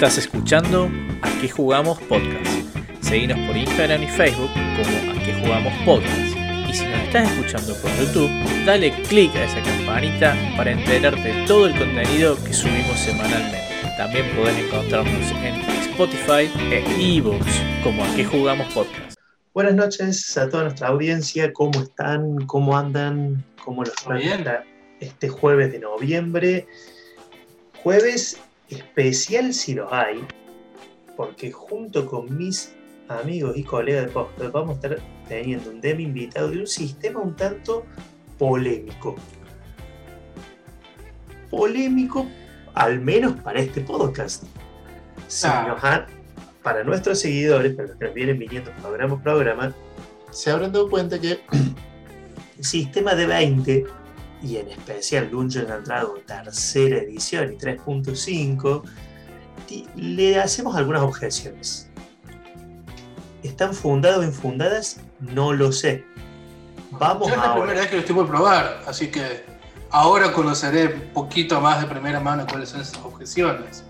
Estás escuchando A qué jugamos podcast. Seguinos por Instagram y Facebook como A qué jugamos podcast. Y si nos estás escuchando por YouTube, dale click a esa campanita para enterarte de todo el contenido que subimos semanalmente. También podés encontrarnos en Spotify e ebooks como A qué jugamos podcast. Buenas noches a toda nuestra audiencia, ¿cómo están? ¿Cómo andan? ¿Cómo los trata este jueves de noviembre? Jueves especial si lo hay, porque junto con mis amigos y colegas de podcast vamos a estar teniendo un tema invitado de un sistema un tanto polémico. Polémico, al menos para este podcast. Ah. para nuestros seguidores, para los que vienen viniendo programa a programa, se habrán dado cuenta que el sistema de 20 y en especial Dungeon and Dragon tercera edición y 3.5, le hacemos algunas objeciones. ¿Están fundadas o infundadas? No lo sé. Vamos es la primera vez que lo estoy por probar, así que ahora conoceré un poquito más de primera mano cuáles son esas objeciones.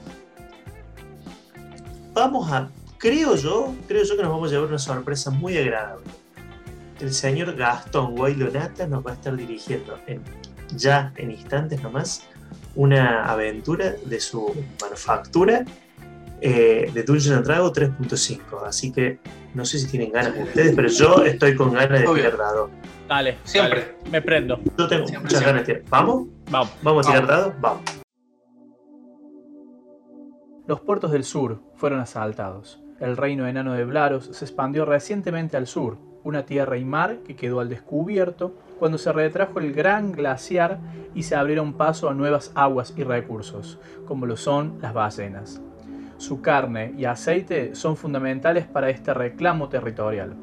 Vamos a, creo yo, creo yo que nos vamos a llevar una sorpresa muy agradable el señor Gastón Guaylonata nos va a estar dirigiendo en, ya en instantes nomás una aventura de su manufactura eh, de Dungeon Dragon 3.5. Así que no sé si tienen ganas ustedes, pero yo estoy con ganas de tirar dado. Dale, siempre. me prendo. Yo tengo muchas ganas de tirar. ¿Vamos? Vamos. ¿Vamos a tirar dado? Vamos. Los puertos del sur fueron asaltados. El reino enano de Blaros se expandió recientemente al sur, una tierra y mar que quedó al descubierto cuando se retrajo el gran glaciar y se abrieron paso a nuevas aguas y recursos, como lo son las ballenas. Su carne y aceite son fundamentales para este reclamo territorial.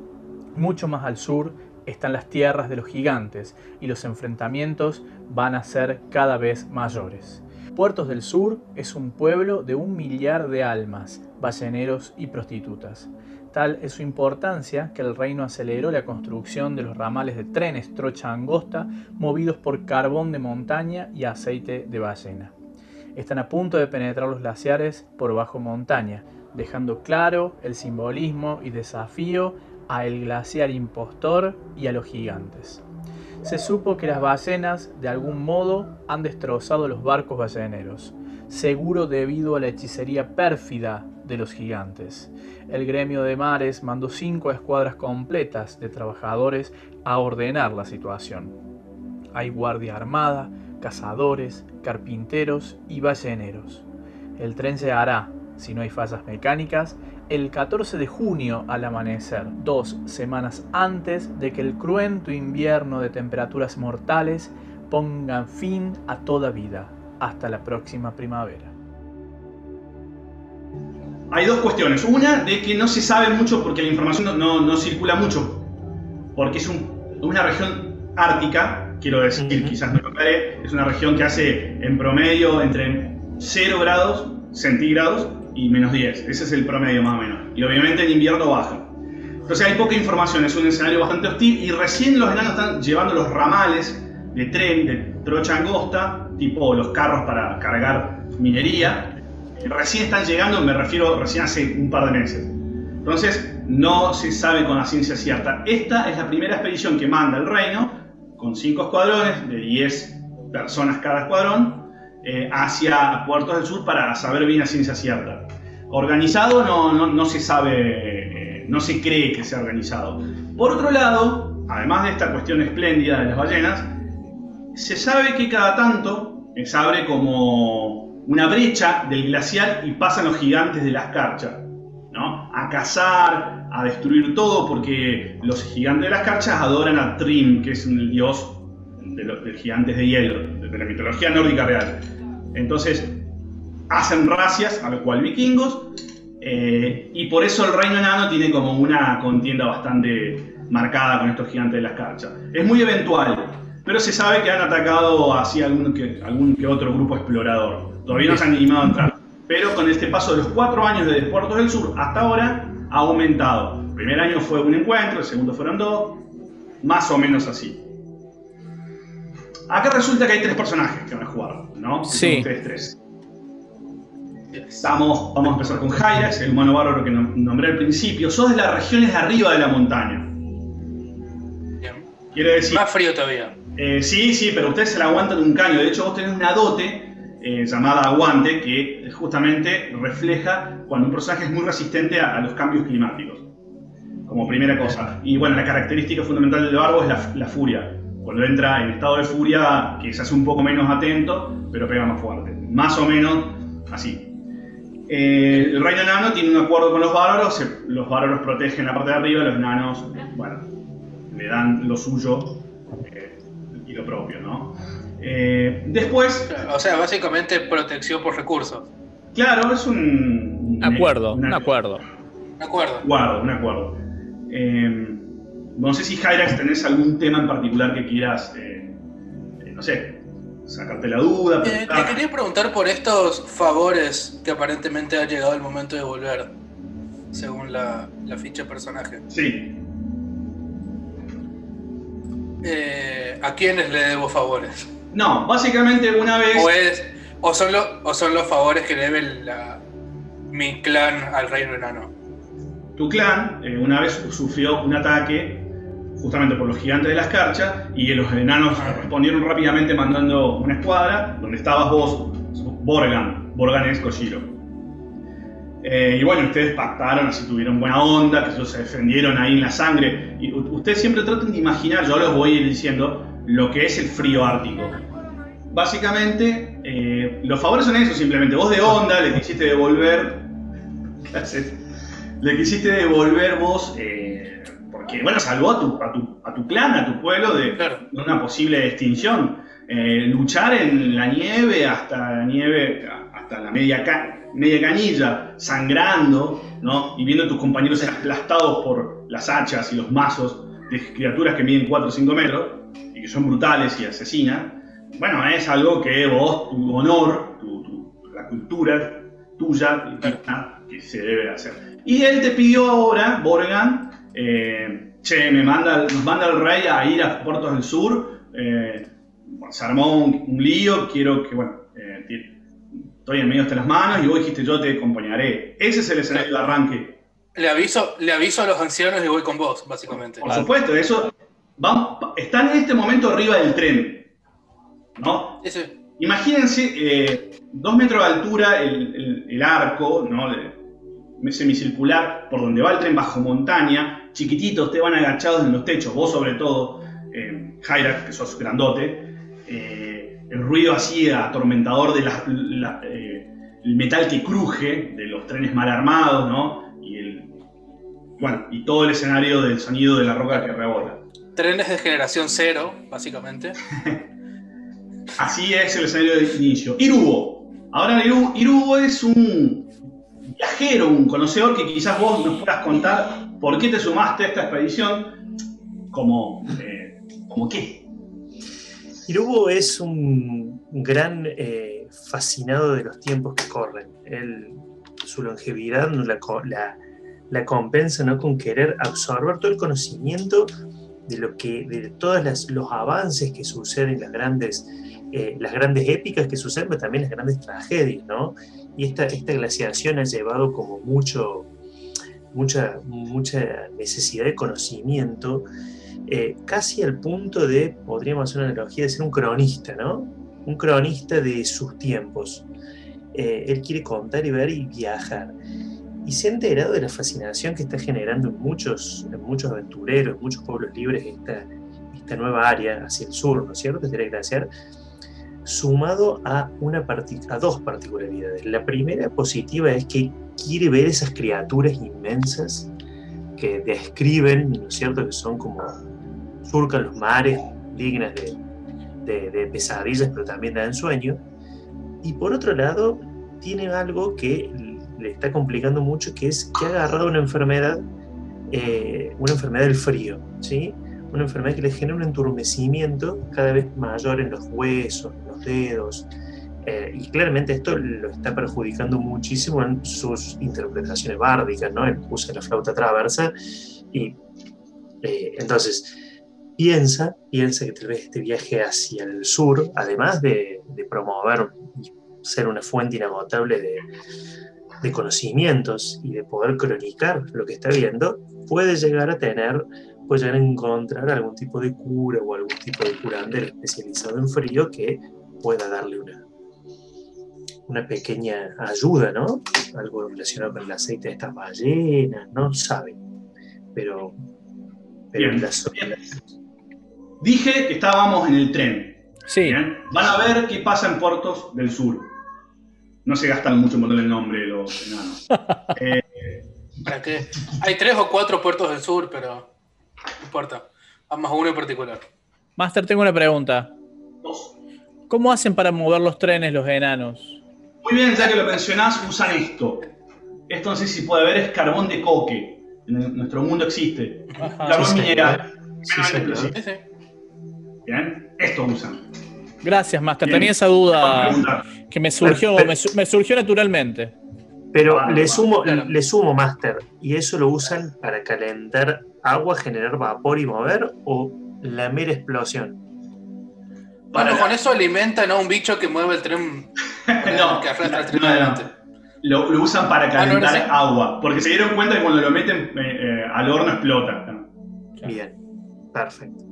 Mucho más al sur están las tierras de los gigantes y los enfrentamientos van a ser cada vez mayores. Puertos del Sur es un pueblo de un millar de almas, balleneros y prostitutas. Tal es su importancia que el reino aceleró la construcción de los ramales de trenes trocha angosta movidos por carbón de montaña y aceite de ballena. Están a punto de penetrar los glaciares por bajo montaña, dejando claro el simbolismo y desafío a el glaciar impostor y a los gigantes se supo que las ballenas de algún modo han destrozado los barcos balleneros, seguro debido a la hechicería pérfida de los gigantes. El gremio de mares mandó cinco escuadras completas de trabajadores a ordenar la situación. Hay guardia armada, cazadores, carpinteros y balleneros. El tren se hará, si no hay fallas mecánicas, el 14 de junio al amanecer, dos semanas antes de que el cruento invierno de temperaturas mortales ponga fin a toda vida, hasta la próxima primavera. Hay dos cuestiones. Una, de que no se sabe mucho porque la información no, circula mucho, porque es una región ártica, quiero decir, quizás no lo aclaré, es una región que hace en promedio entre 0 grados centígrados y menos 10. Ese es el promedio más o menos. Y obviamente en invierno baja. Entonces hay poca información, es un escenario bastante hostil y recién los enanos están llevando los ramales de tren, de trocha angosta, tipo los carros para cargar minería. Recién están llegando, me refiero recién hace un par de meses. Entonces no se sabe con la ciencia cierta. Esta es la primera expedición que manda el reino con 5 escuadrones de 10 personas cada escuadrón eh, hacia Puertos del Sur para saber bien la ciencia cierta. Organizado no, se sabe, eh, no se cree que sea organizado. Por otro lado, además de esta cuestión espléndida de las ballenas, se sabe que cada tanto se abre como una brecha del glacial y pasan los gigantes de las carchas, ¿no? A cazar, a destruir todo, porque los gigantes de las carchas adoran a Trim, que es un dios de los, gigantes de hielo, de la mitología nórdica real. Entonces, hacen racias, a lo cual vikingos, eh, y por eso el reino enano tiene como una contienda bastante marcada con estos gigantes de las carchas. Es muy eventual, pero se sabe que han atacado así algún algún que otro grupo explorador. Todavía no se han animado a entrar. Pero con este paso de los cuatro años de Puertos del Sur hasta ahora ha aumentado. El primer año fue un encuentro, el segundo fueron dos, más o menos así. Acá resulta que hay tres personajes que van a jugar, ¿no? Sí. tres. Estamos, vamos a empezar con Hyrax, el humano bárbaro que nombré al principio. Sos de las regiones de arriba de la montaña. Quiere decir. Más frío todavía. Eh, sí, sí, pero ustedes se la aguantan un caño. De hecho, vos tenés una dote eh, llamada aguante que justamente refleja cuando un personaje es muy resistente a, los cambios climáticos. Como primera cosa. Y bueno, la característica fundamental del barbo es la, la furia. Cuando entra en estado de furia, que se hace un poco menos atento, pero pega más fuerte. Más o menos así. Eh, el reino enano tiene un acuerdo con los bárbaros, los bárbaros protegen la parte de arriba, los enanos, bueno, le dan lo suyo eh, y lo propio, ¿no? Eh, después... O sea, básicamente protección por recursos. Claro, es un... acuerdo, un acuerdo. Un acuerdo. Un acuerdo. no sé si Hyrax tenés algún tema en particular que quieras, no sé, sacarte la duda. Eh, te quería preguntar por estos favores que aparentemente ha llegado el momento de volver, según la, ficha de personaje. Sí. Eh, ¿A quiénes le debo favores? No, básicamente una vez. O, son, los, o son los favores que debe mi clan al reino enano. Tu clan eh, una vez sufrió un ataque justamente por los gigantes de las carchas, y los enanos respondieron rápidamente mandando una escuadra, donde estabas vos, Borgan, Borgan es Koshiro. Eh, y bueno, ustedes pactaron, así tuvieron buena onda, que se defendieron ahí en la sangre. Y ustedes siempre tratan de imaginar, yo les voy a ir diciendo, lo que es el frío ártico. Básicamente, eh, los favores son eso, simplemente. Vos de onda le quisiste devolver. le quisiste devolver vos. Eh, que bueno, salvó a tu, a tu, a tu clan, a tu pueblo de, una posible extinción. Eh, luchar en la nieve hasta la nieve, hasta la media, media canilla, sangrando, ¿no? Y viendo a tus compañeros aplastados por las hachas y los mazos de criaturas que miden 4 o 5 metros y que son brutales y asesinan. Bueno, es algo que vos, tu honor, tu, la cultura tuya, que se debe hacer. Y él te pidió ahora, Borgan, eh, che, me manda, nos manda el rey a ir a Puertos del Sur, eh, se armó un, lío, quiero que, bueno, eh, estoy en medio de las manos y vos dijiste yo te acompañaré. Ese es el escenario de arranque. Le aviso, le aviso a los ancianos y voy con vos, básicamente. Por supuesto, eso. están en este momento arriba del tren. ¿No? Imagínense, dos metros de altura el, arco, ¿no? semicircular por donde va el tren bajo montaña, chiquititos, ustedes van agachados en los techos, vos sobre todo, eh, Jaira, que sos grandote, eh, el ruido así atormentador del eh, metal que cruje de los trenes mal armados, ¿no? Y, el, bueno, y todo el escenario del sonido de la roca que rebota. Trenes de generación cero, básicamente. así es el escenario de inicio. Irubo. Ahora Irubo es un viajero, un conocedor que quizás vos nos puedas contar por qué te sumaste a esta expedición, como, eh, como qué. Irubo es un gran eh, fascinado de los tiempos que corren. su longevidad la, compensa ¿no? con querer absorber todo el conocimiento de, lo que, de todos los avances que suceden, las grandes, eh, las grandes épicas que suceden, pero también las grandes tragedias. ¿no? y esta, esta glaciación ha llevado como mucho, mucha, mucha necesidad de conocimiento, eh, casi al punto de, podríamos hacer una analogía, de ser un cronista, ¿no? Un cronista de sus tiempos. Eh, él quiere contar y ver y viajar. Y se ha enterado de la fascinación que está generando en muchos, en muchos aventureros, en muchos pueblos libres esta, esta nueva área hacia el sur, ¿no es cierto? Este glaciar sumado a, una a dos particularidades. La primera positiva es que quiere ver esas criaturas inmensas que describen, ¿no es cierto?, que son como surcan los mares, dignas de, de, pesadillas, pero también dan sueño. Y por otro lado, tiene algo que le está complicando mucho, que es que ha agarrado una enfermedad, eh, una enfermedad del frío, ¿sí? Una enfermedad que le genera un enturmecimiento cada vez mayor en los huesos, dedos. Eh, y claramente esto lo está perjudicando muchísimo en sus interpretaciones bárdicas, ¿no? Él usa la flauta traversa y eh, entonces piensa, piensa que tal vez este viaje hacia el sur, además de, promover y ser una fuente inagotable de, de conocimientos y de poder cronicar lo que está viendo, puede llegar a tener, a encontrar algún tipo de cura o algún tipo de curandero especializado en frío que pueda darle una, una pequeña ayuda, ¿no? Algo relacionado con el aceite de estas ballenas, no saben. Pero, pero Bien. las- Dije que estábamos en el tren. Sí. Bien. Van a ver qué pasa en puertos del sur. No se gastan mucho en ponerle el nombre los enanos. Eh, ¿Para qué? Hay tres o cuatro puertos del sur, pero no importa. Vamos a uno en particular. Master, tengo una pregunta. dos. ¿Cómo hacen para mover los trenes los enanos? Muy bien, ya que lo mencionás, usan esto. Esto no sé si puede ver, es carbón de coque. En nuestro mundo existe. Ajá. Carbón Sí, mineral. Sí. Sí, sí. Bien, esto usan. Gracias, Master. Bien. Tenía esa duda que me surgió, me surgió naturalmente. Pero Ah, le sumo, claro. le sumo Master, ¿y eso lo usan para calentar agua, generar vapor y mover? ¿O la mera explosión? Bueno, con eso alimentan a un bicho que mueve el tren. No, que arrastra el tren no, no. adelante. Lo, lo usan para Ah, ¿no calentar agua. Porque se dieron cuenta que cuando lo meten eh, eh, al horno explota. Bien, perfecto.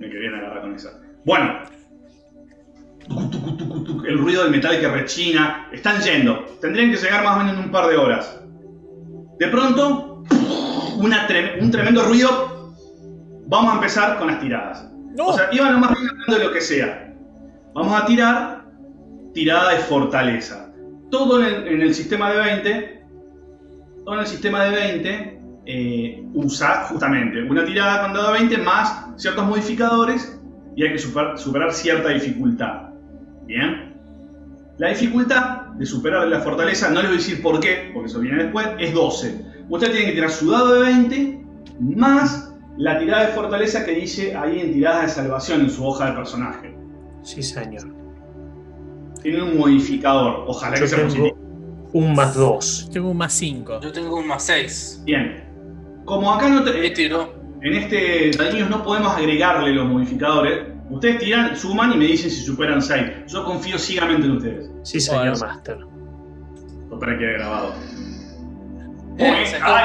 Me querían agarrar con esa. Bueno. El ruido del metal que rechina. Están yendo. Tendrían que llegar más o menos en un par de horas. De pronto, una tre- un tremendo ruido. Vamos a empezar con las tiradas. No. O sea, iban más bien hablando de lo que sea. Vamos a tirar tirada de fortaleza. Todo en el, en el sistema de 20, todo en el sistema de 20 eh, usa justamente una tirada con dado de 20 más ciertos modificadores y hay que super- superar cierta dificultad. Bien. La dificultad de superar la fortaleza, no les voy a decir por qué, porque eso viene después, es 12. Usted tiene que tirar su dado de 20 más la tirada de fortaleza que dice ahí en tiradas de salvación en su hoja de personaje. Sí, señor. Tiene un modificador, ojalá que sea positivo. un más dos. Tengo un más 5. Yo tengo un más 6. Bien. Como acá no te- en este Daniels no podemos agregarle los modificadores, ustedes tiran, suman y me dicen si superan 6. Yo confío ciegamente en ustedes. Sí, señor Bueno. Master. Total quede grabado. Eh.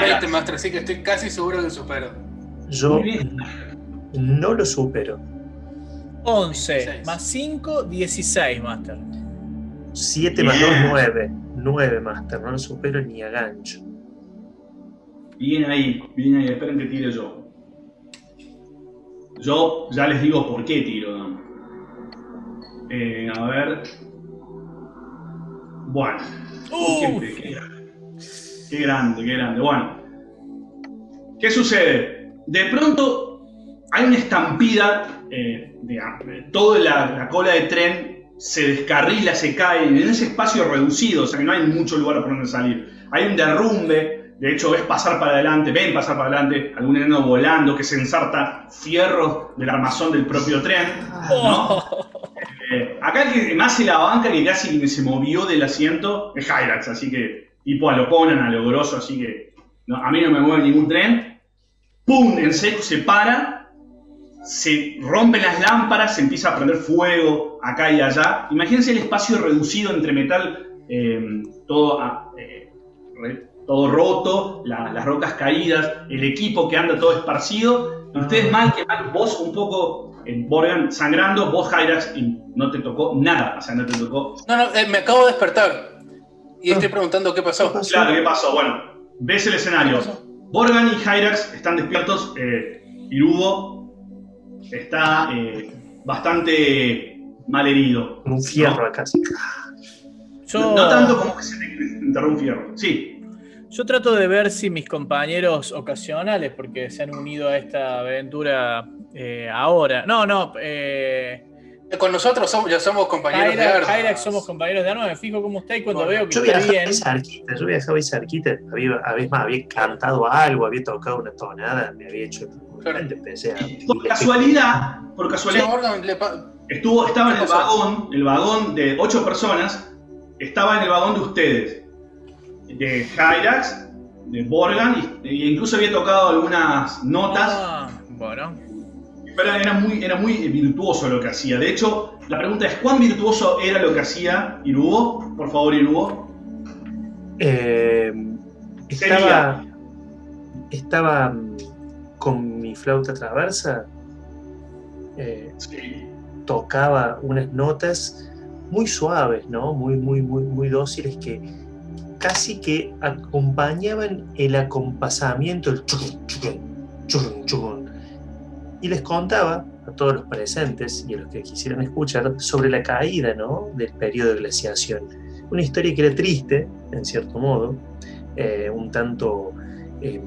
20 Master, así que estoy casi seguro que supero. Yo no lo supero. 11 16. más 5, 16, Master. 7 más 2, Bien. 9. 9 Master, no lo supero ni a gancho. Bien ahí, bien ahí, esperen que tire yo. Yo ya les digo por qué tiro. Eh, a ver. Bueno. Uh. Qué, qué grande. Qué grande, qué grande. Bueno. ¿Qué sucede? De pronto hay una estampida. Eh, toda la, la cola de tren se descarrila, se cae en ese espacio reducido, o sea que no hay mucho lugar por donde salir. Hay un derrumbe, de hecho ves pasar para adelante, ven pasar para adelante algún enano volando que se ensarta fierros del armazón del propio tren. ¿no? Eh, acá el que más se la banca, que casi se movió del asiento, es Hyrax, así que tipo a lo Conan, a lo grosso, así que no, a mí no me mueve ningún tren. ¡Pum! En seco se para, se rompen las lámparas, se empieza a prender fuego acá y allá. Imagínense el espacio reducido entre metal, eh, todo, ah, eh, re- todo roto, la- las rocas caídas, el equipo que anda todo esparcido. Y ustedes mal que mal, vos un poco, eh, Borgan sangrando, vos Hyrax y no te tocó nada, o sea, no te tocó No, no, eh, me acabo de despertar. Y estoy preguntando qué pasó. ¿Qué pasó? Claro, ¿qué pasó? Bueno, ves el escenario. Borgan y Hyrax están despiertos. Eh, Irubo está eh, bastante mal herido. Un fierro acá. sí. Yo, No, no tanto como que se te enterró un fierro. Sí, yo trato de ver si mis compañeros ocasionales, porque se han unido a esta aventura eh, ahora. No, no. Eh, Con nosotros somos, ya somos compañeros de Hyrax, armas. Hyrax somos compañeros de armas. Me fijo cómo está y cuando Bueno, veo que Yo está bien. ahí cerquita, yo viajaba ahí cerquita, había, había, más, había cantado algo, había tocado una tonada, me había hecho. Claro. Empecé a. por casualidad, por casualidad, estuvo, estaba en ¿Qué el vagón, el vagón de ocho personas, estaba en el vagón de ustedes, de Hyrax, de Borgan, y- e incluso había tocado algunas notas. Ah, bueno. Pero era muy, era muy virtuoso lo que hacía. De hecho, la pregunta es: ¿cuán virtuoso era lo que hacía Irugo? Por favor, Irugo. Eh, estaba, estaba mm, con mi flauta traversa, eh, Sí. tocaba unas notas muy suaves, ¿no? Muy, muy, muy, muy dóciles que casi que acompañaban el acompasamiento, el churun, churun, churun, churun. Y les contaba a todos los presentes y a los que quisieran escuchar sobre la caída, ¿no? Del periodo de glaciación. Una historia que era triste, en cierto modo, eh, un tanto eh,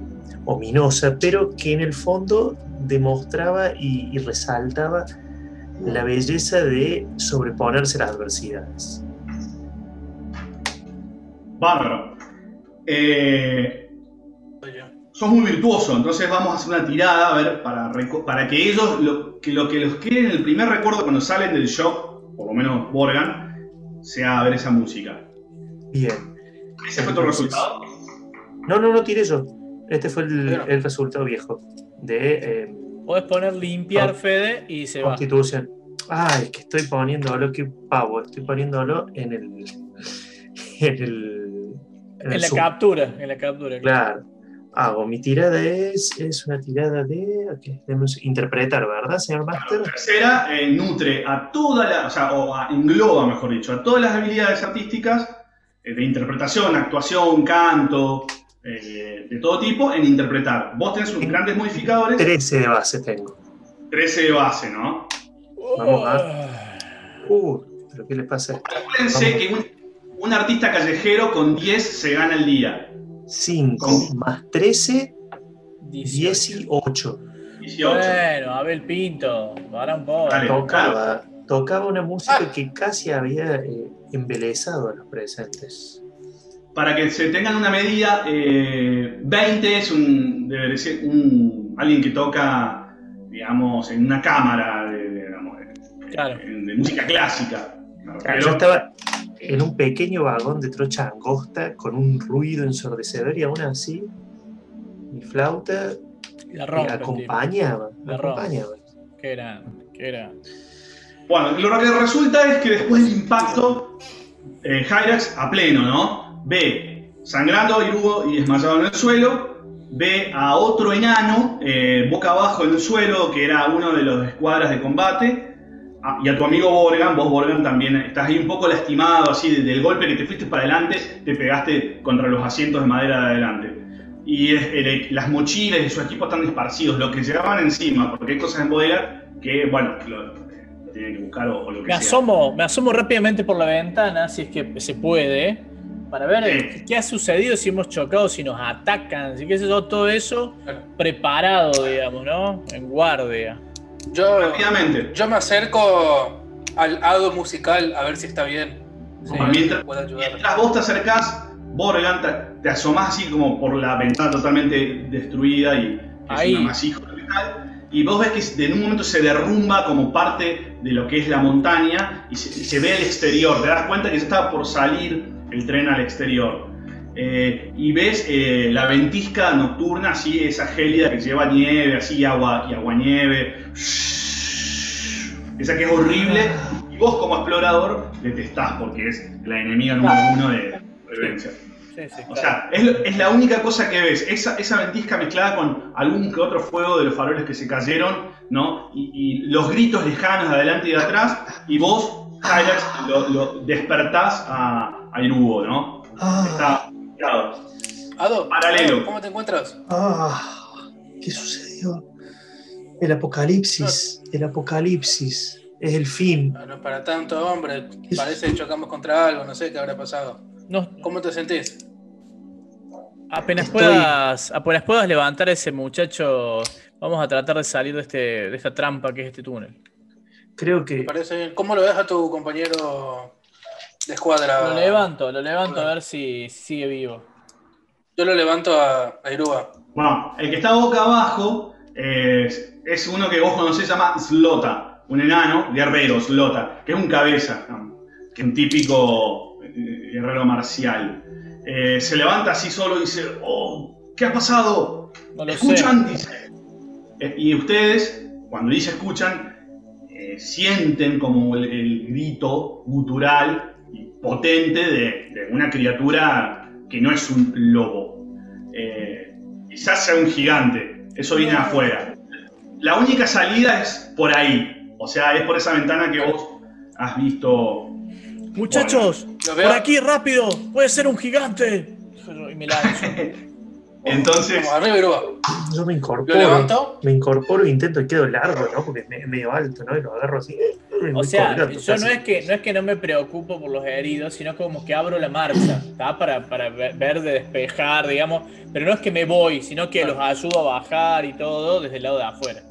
ominosa, pero que en el fondo demostraba y, y resaltaba la belleza de sobreponerse a las adversidades. Bárbaro. Eh, Soy yo. sos muy virtuoso, entonces vamos a hacer una tirada a ver para, para que ellos, lo que, lo que los quede en el primer recuerdo cuando salen del shock, por lo menos Borgan, sea ver esa música. Bien. ¿Ese fue tu resultado? No, no, no tiré yo. Este fue el, el resultado viejo de eh, Podés poner limpiar, Ah. Fede, y se va. Constitución. Ay, que estoy poniéndolo, qué pavo, estoy poniéndolo en el. En el. En En la Zoom. captura, en la captura. Claro. Hago, mi tirada es, es una tirada de. ok, déjame un se- interpretar, ¿verdad, señor Master? La tercera eh, nutre a toda la, o sea, o a- engloba, mejor dicho, a todas las habilidades artísticas eh, de interpretación, actuación, canto, eh, de todo tipo, en interpretar. Vos tenés unos grandes modificadores, 13 de base tengo. 13 de base, ¿no? Vamos Uh, ¿pero qué le pasa? Acuérdense que un, artista callejero con 10 se gana el día. 5 ¿Cómo? más 13, 18. 18. 18. Bueno, Abel Pinto, para un poco. Dale. Tocaba, tocaba una música Ah. que casi había eh, embelezado a los presentes. Para que se tengan una medida, eh, 20 es un, debe ser un, alguien que toca, digamos, en una cámara de, de, digamos, de- Claro. de música clásica. Claro, yo estaba en un pequeño vagón de trocha angosta con un ruido ensordecedor y aún así mi flauta La rompe. acompañaba. La acompañaba. Qué era, qué era. Bueno, lo que resulta es que después del impacto, eh, Hyrax a pleno, ¿no? Ve sangrando a Irugo y desmayado en el suelo. Ve a otro enano eh, boca abajo en el suelo, que era uno de los escuadras de combate. Ah, y a tu amigo Borgan, vos Borgan también estás ahí un poco lastimado, así de- del golpe que te fuiste para adelante, te pegaste contra los asientos de madera de adelante. Y es- eh, las mochilas y su equipo están esparcidos, lo que llevaban encima, porque hay cosas en bodega que, bueno, lo, lo tienen que buscar o, o lo que Me sea. asomo, me asomo rápidamente por la ventana, si es que se puede, para ver Sí. qué- ha sucedido, si hemos chocado, si nos atacan, si qué sé yo, todo eso preparado, digamos, ¿no? En guardia. Yo, Rápidamente. yo me acerco al hado musical a ver si está bien. Sí. Mientras-. Mientras vos te acercás, Borgan te, te asomás así como por la ventana totalmente destruida y es Ahí. un amasijo de metal, y vos ves que en un momento se derrumba como parte de lo que es la montaña y se, se ve el exterior. Te das cuenta que ya estaba por salir el tren al exterior. Eh, y ves eh, la ventisca nocturna, así, esa gélida que lleva nieve, así, agua y aguanieve. Esa que es horrible. Y vos, como explorador, detestás porque es la enemiga número uno de supervivencia. Sí, sí, O claro. sea, es, la única cosa que ves. Esa, esa ventisca mezclada con algún que otro fuego de los faroles que se cayeron, ¿no? Y, y los gritos lejanos de adelante y de atrás. Y vos, Hyrax, lo, lo despertás a, a Irugo, ¿no? Ah, Está claro. Ado, Paralelo. ¿cómo te encuentras? ah, ¿Qué sucedió? El apocalipsis, el apocalipsis, es el fin. No es para tanto, hombre. Parece que chocamos contra algo, no sé qué habrá pasado. No, ¿Cómo te sentís? apenas, Estoy- puedas, apenas puedas levantar a ese muchacho, vamos a tratar de salir de, este, de esta trampa que es este túnel. Creo ¿Te que parece bien? ¿Cómo lo ves a tu compañero de escuadra? Lo levanto, lo levanto a ver si sigue vivo. Yo lo levanto a, a Iruba. Bueno, el que está boca abajo eh, es, es uno que vos conocés, se llama Slota, un enano guerrero, Slota, que es un cabeza, que es un típico eh, guerrero marcial. Eh, se levanta así solo y dice, oh, ¿qué ha pasado? No lo sé. Escuchan, dice. Eh, y ustedes, cuando dice escuchan, eh, sienten como el, el grito gutural potente de, de una criatura que no es un lobo. Eh, quizás sea un gigante, eso viene afuera. La única salida es por ahí, o sea, es por esa ventana que vos has visto. Muchachos, por aquí rápido, puede ser un gigante. Y me lanzo. Entonces. Yo me incorporo. levanto. Me incorporo e intento y quedo largo, ¿no? Porque es me- medio alto, ¿no? Y lo agarro así. Eh, O sea, yo casi. no es que no es que no me preocupo por los heridos, sino como que abro la marcha, ¿está? Para, para ver, ver de despejar, digamos. Pero no es que me voy, sino que los ayudo a bajar y todo desde el lado de afuera.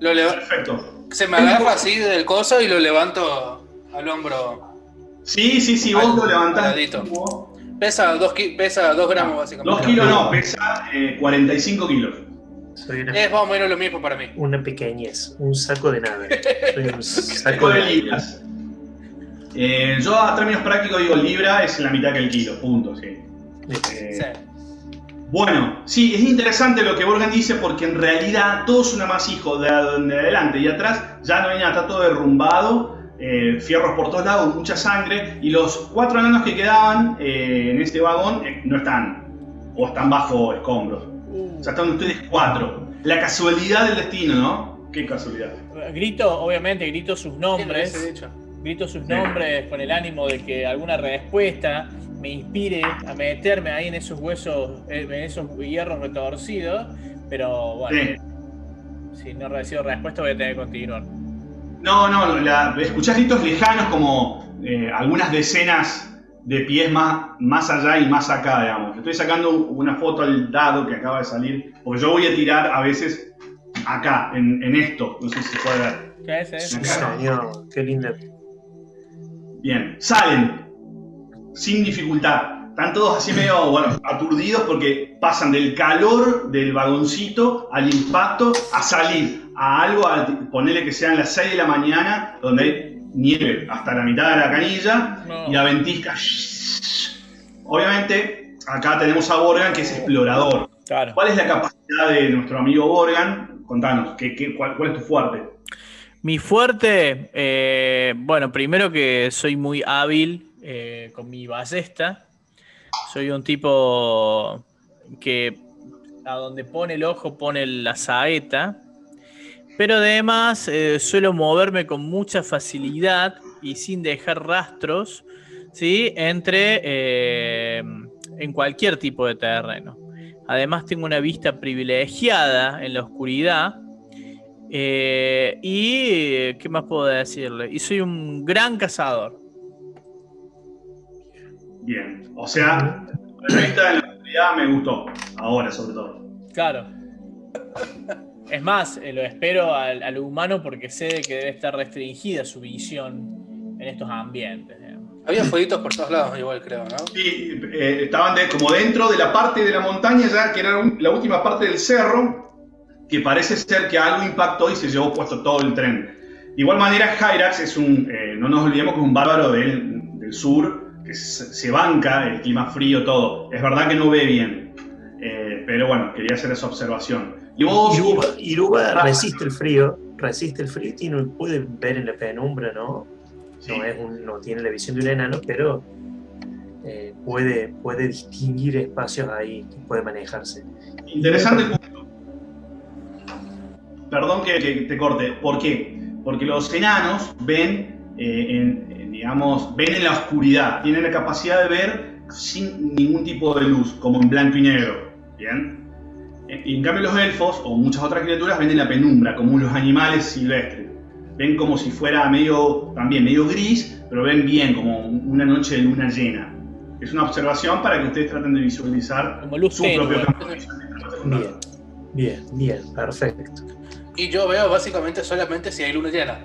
Lo perfecto. Se me agarra así del coso y lo levanto al hombro. Sí, sí, sí, vos lo levantás. Paradito. Pesa dos, ki- pesa dos gramos, básicamente. Dos kilos no, pesa eh, 45 kilos. Soy una, Es más o menos lo mismo para mí. una pequeñez, un saco de nada. Soy un saco de libras. Eh, yo a términos prácticos digo libra es la mitad que el kilo, punto, sí. Eh, Sí. Bueno, sí, es interesante lo que Borgen dice porque en realidad todo es un amasijo de, de adelante y atrás ya no hay nada, está todo derrumbado, eh, fierros por todos lados, mucha sangre y los cuatro enanos que quedaban eh, en este vagón eh, no están o están bajo escombros. O sea, están ustedes cuatro. La casualidad del destino, ¿no? Qué casualidad. Grito, obviamente, grito sus nombres, grito sus nombres con el ánimo de que alguna respuesta me inspire a meterme ahí en esos huesos, en esos hierros retorcidos, pero bueno, Sí. si no recibo respuesta voy a tener que continuar. No, no, la, escuchás gritos lejanos como eh, algunas decenas de pies más, más allá y más acá, digamos. Estoy sacando una foto al dado que acaba de salir, porque yo voy a tirar a veces acá, en, en esto, no sé si se puede ver. ¿Qué es eso? Sí, señor, qué linda. Bien, salen sin dificultad. Están todos así medio, bueno, aturdidos porque pasan del calor del vagoncito al impacto a salir a algo, a ponerle que sean las 6 de la mañana, donde hay nieve hasta la mitad de la canilla No. y la ventisca. Obviamente, acá tenemos a Borgan que es explorador. Claro. ¿Cuál es la capacidad de nuestro amigo Borgan? Contanos, ¿qué, qué- cuál, cuál es tu fuerte? Mi fuerte, eh, bueno, primero que soy muy hábil eh, con mi ballesta. Soy un tipo que a donde pone el ojo pone la saeta. Pero además eh, suelo moverme con mucha facilidad y sin dejar rastros, ¿sí? Entre eh, en cualquier tipo de terreno. Además tengo una vista privilegiada en la oscuridad. Eh, y qué más puedo decirle. Y soy un gran cazador. Bien, o sea, la vista de la oscuridad me gustó, ahora sobre todo. Claro. Es más, eh, lo espero al, al humano porque sé de que debe estar restringida su visión en estos ambientes. digamos. Había fueguitos por todos lados, igual creo, ¿no? Sí, eh, estaban de- como dentro de la parte de la montaña, ya que era un- la última parte del cerro, que parece ser que algo impactó y se llevó puesto todo el tren. De igual manera, Hyrax es un, eh, no nos olvidemos que es un bárbaro del, del sur, que se, se banca el clima frío, todo. Es verdad que no ve bien, eh, pero bueno, quería hacer esa observación. Iruba, Iruba resiste el frío, resiste el frío y tiene- puede ver en la penumbra, ¿no? Sí. No, es un- no tiene la visión de un enano, pero eh, puede, puede distinguir espacios ahí puede manejarse. Interesante punto. Perdón que, que te corte. ¿Por qué? Porque los enanos ven, eh, en, en, digamos, ven en la oscuridad. Tienen la capacidad de ver sin ningún tipo de luz, como en blanco y negro. ¿Bien? En, en cambio los elfos o muchas otras criaturas ven en la penumbra, como los animales silvestres. Ven como si fuera medio, también medio gris, pero ven bien, como una noche de luna llena. Es una observación para que ustedes traten de visualizar Como luz su tenue. propio campo. Bien, bien, bien, perfecto. Y yo veo básicamente solamente si hay luna llena.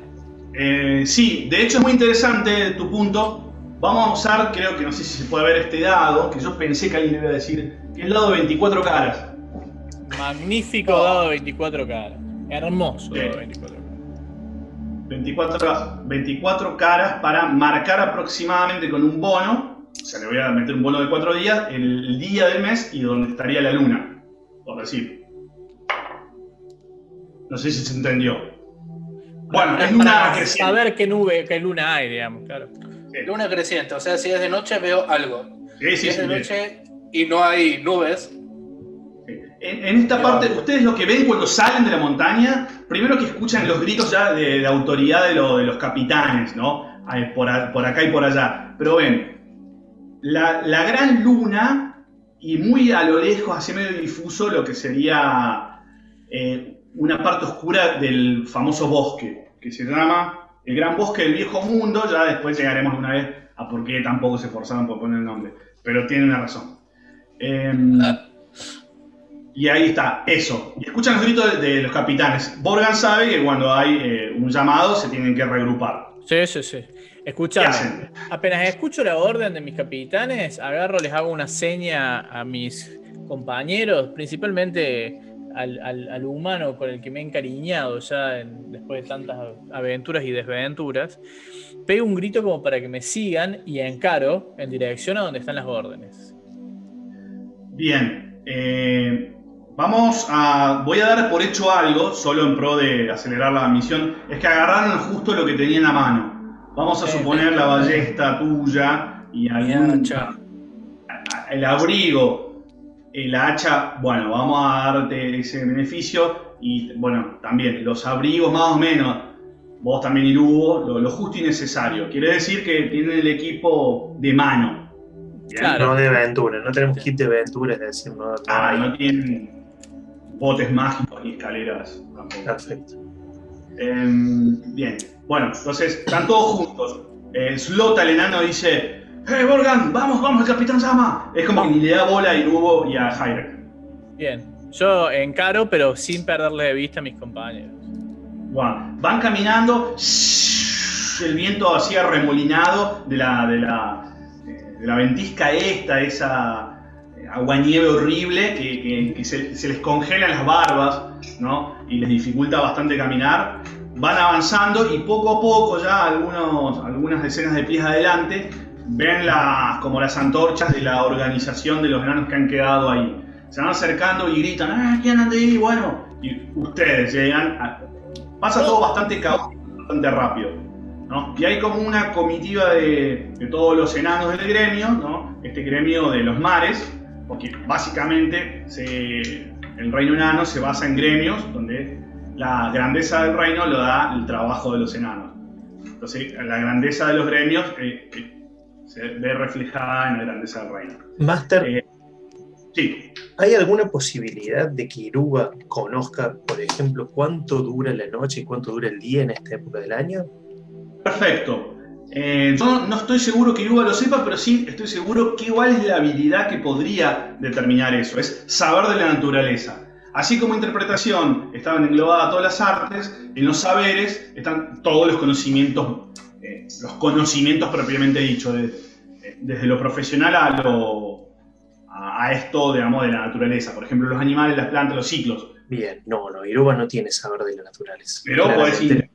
Eh, sí, de hecho es muy interesante tu punto. Vamos a usar, creo que no sé si se puede ver este dado, que yo pensé que alguien le iba a decir, que es el dado de 24 caras. Magnífico dado de 24 caras. Hermoso Sí. dado de 24 caras. 24, 24 caras para marcar aproximadamente con un bono, o sea, le voy a meter un bono de 4 días, el día del mes y donde estaría la luna, por decir. No sé si se entendió. Bueno, es Para luna creciente. saber qué nube, qué luna hay, digamos, claro. Luna creciente, o sea, si es de noche veo algo. Sí, Si es sí, de bien. noche y no hay nubes, En, en esta parte, ustedes lo que ven cuando salen de la montaña, primero que escuchan los gritos ya de, de autoridad de, lo- de los capitanes, ¿no? Por, a- por acá y por allá. Pero ven, la, la gran luna y muy a lo lejos, así medio difuso, lo que sería eh, una parte oscura del famoso bosque, que se llama el Gran Bosque del Viejo Mundo. Ya después llegaremos una vez a por qué tampoco se esforzaron por poner el nombre, pero tiene una razón. Em, y ahí está, eso. Y escuchan los gritos de, de los capitanes. Borgan sabe que cuando hay eh, un llamado se tienen que regrupar. Sí, sí, sí. ¿Qué Escuchame, hacen? apenas escucho la orden de mis capitanes, agarro, les hago una seña a mis compañeros, principalmente al, al- al humano con el que me he encariñado ya en- después de tantas aventuras y desventuras. Pego un grito como para que me sigan y encaro en dirección a donde están las órdenes. Bien. eh, vamos a. Voy a dar por hecho algo, solo en pro de acelerar la misión. Es que agarraron justo lo que tenían a mano. Vamos a suponer la ballesta tuya y algún. hacha. el abrigo, el hacha, bueno, vamos a darte ese beneficio y bueno, también los abrigos más o menos, vos también y Lugo, lo, lo justo y necesario. Quiere decir que tienen el equipo de mano. Claro. No de aventura, no tenemos kit de aventura, es decir, no, no Ah, no tienen botes mágicos ni escaleras tampoco. Perfecto. Em, bien, bueno, entonces están todos juntos. Eh, Slota, el enano, dice: ¡Hey, Borgan! ¡Vamos, vamos, el capitán llama! Es como que ni le da bola a Irubo y a Hyrek. Bien, yo encaro, pero sin perderle de vista a mis compañeros. Bueno, van caminando, el viento así arremolinado de la, de la, eh, de la ventisca esta, esa aguanieve horrible que, que- que se, se les congelan las barbas, ¿no? Y les dificulta bastante caminar. Van avanzando y poco a poco, ya algunos, algunas decenas de pies adelante, ven las, como las antorchas de la organización de los enanos que han quedado ahí. Se van acercando y gritan, ¡ah, quién anda ahí! Bueno, y ustedes llegan, a- pasa todo bastante caótico, bastante rápido. ¿no? Y hay como una comitiva de, de todos los enanos del gremio, ¿no? este gremio de los mares, porque básicamente se- el reino enano se basa en gremios donde la grandeza del reino lo da el trabajo de los enanos. Entonces, la grandeza de los gremios eh, eh, se ve reflejada en la grandeza del reino. Master, Eh, Sí, ¿hay alguna posibilidad de que Iruba conozca, por ejemplo, cuánto dura la noche y cuánto dura el día en esta época del año? Perfecto. Eh, yo no estoy seguro que Iruba lo sepa, pero sí estoy seguro que cuál es la habilidad que podría determinar eso. Es saber de la naturaleza. Así como interpretación estaban englobadas todas las artes, en los saberes están todos los conocimientos, eh, los conocimientos propiamente dicho, de- eh, desde lo profesional a lo a, a esto, digamos, de la naturaleza. Por ejemplo, los animales, las plantas, los ciclos. Bien, no, no, Iruba no tiene saber de la naturaleza. Pero podés intentar,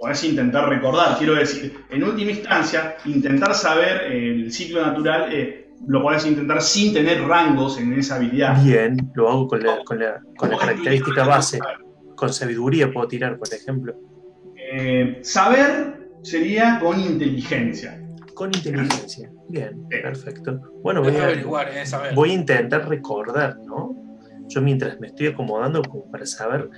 podés intentar recordar, quiero decir, en última instancia, intentar saber eh, el ciclo natural eh, lo podés intentar sin tener rangos en esa habilidad. Bien, lo hago con la, con la, con la Podés característica base. Con sabiduría puedo tirar, por ejemplo. Eh, saber sería con inteligencia. Con inteligencia. Bien, Sí. perfecto. Bueno, No voy a, saber. voy a intentar recordar, ¿no? Yo mientras me estoy acomodando como para saber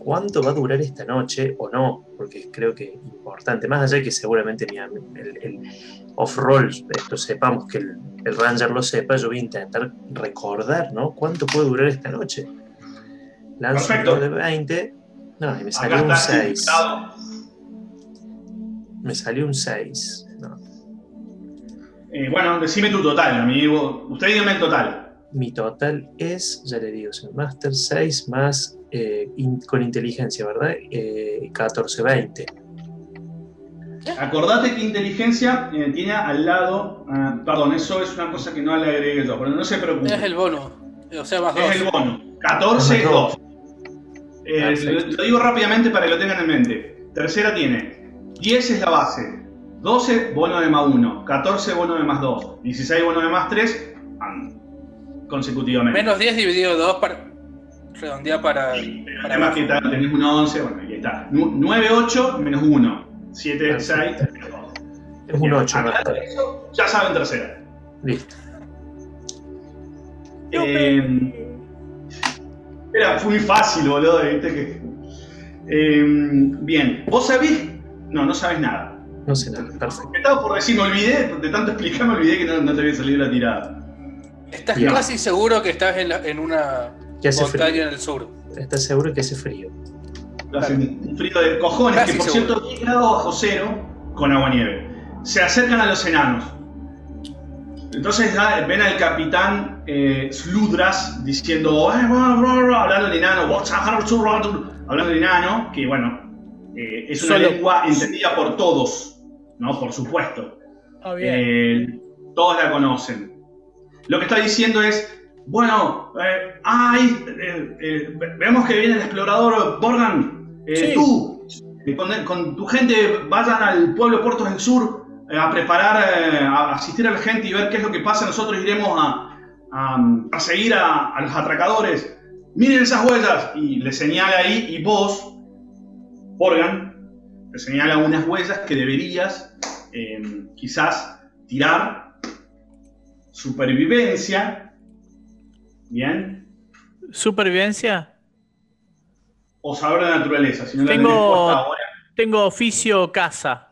cuánto va a durar esta noche o no, porque creo que es importante, más allá de que seguramente mi el, el off-roll, esto sepamos que el, el Ranger lo sepa, yo voy a intentar recordar, ¿no? ¿Cuánto puede durar esta noche? Lanzo Perfecto. un de 20, no, y me salió un está 6. indicado. Me salió un 6. No. Eh, bueno, decime tu total, amigo. Usted dígame el total. Mi total es, ya le digo, señor Master, 6 más eh, in- con inteligencia, ¿verdad? Eh, 14, 20. Acordate que inteligencia eh, tiene al lado. ah, perdón, eso es una cosa que no le agregué yo, pero no se preocupe. Es el bono. O sea, más Es el bono. 14, Más dos. 2. Eh, Perfecto. lo, lo digo rápidamente para que lo tengan en mente. Tercera tiene 10 es la base, 12 bono de más 1, 14 bono de más 2, 16 bono de más 3, consecutivamente. Menos 10 dividido 2 para redondear para, El para abajo. que ta- tenés un 11, bueno, y está. 9, 8 menos 1. 7, Ah, 6. Es un 8, Ya saben tercera. Listo. Eh, era muy fácil, boludo. ¿viste? Que- Eh, bien, ¿vos sabés? No, no sabés nada. No sé nada. Perfecto. Estaba por decir, me olvidé, de tanto explicar, me olvidé que no, no te había salido la tirada. Estás casi seguro que estás en, la- en una Que hace montaña frío. en el sur. ¿Estás seguro que hace frío? Hace un frío de cojones, Casi que por seguro. cierto, 10 grados bajo cero con agua nieve. Se acercan a los enanos. Entonces ven al capitán eh, Sludras diciendo, "Eh, bla, bla, bla", hablando en enano, hablando en enano, que bueno, eh, es una Solo- lengua entendida por todos, ¿no? Por supuesto. Ah, bien. Eh, todos la conocen. Lo que está diciendo es, bueno, eh, ay, eh, eh, ve- vemos que viene el explorador Borgan. Sí. Tú, con, con tu gente, vayan al pueblo Puertos del Sur a preparar, a asistir a la gente y ver qué es lo que pasa. Nosotros iremos a, a, a seguir a, a los atracadores. Miren esas huellas. Y le señala ahí, y vos, Borgan, te señala unas huellas que deberías quizás tirar supervivencia, ¿bien? ¿Supervivencia? O saber la naturaleza, si no la Tengo- puesta ahora. Tengo oficio casa.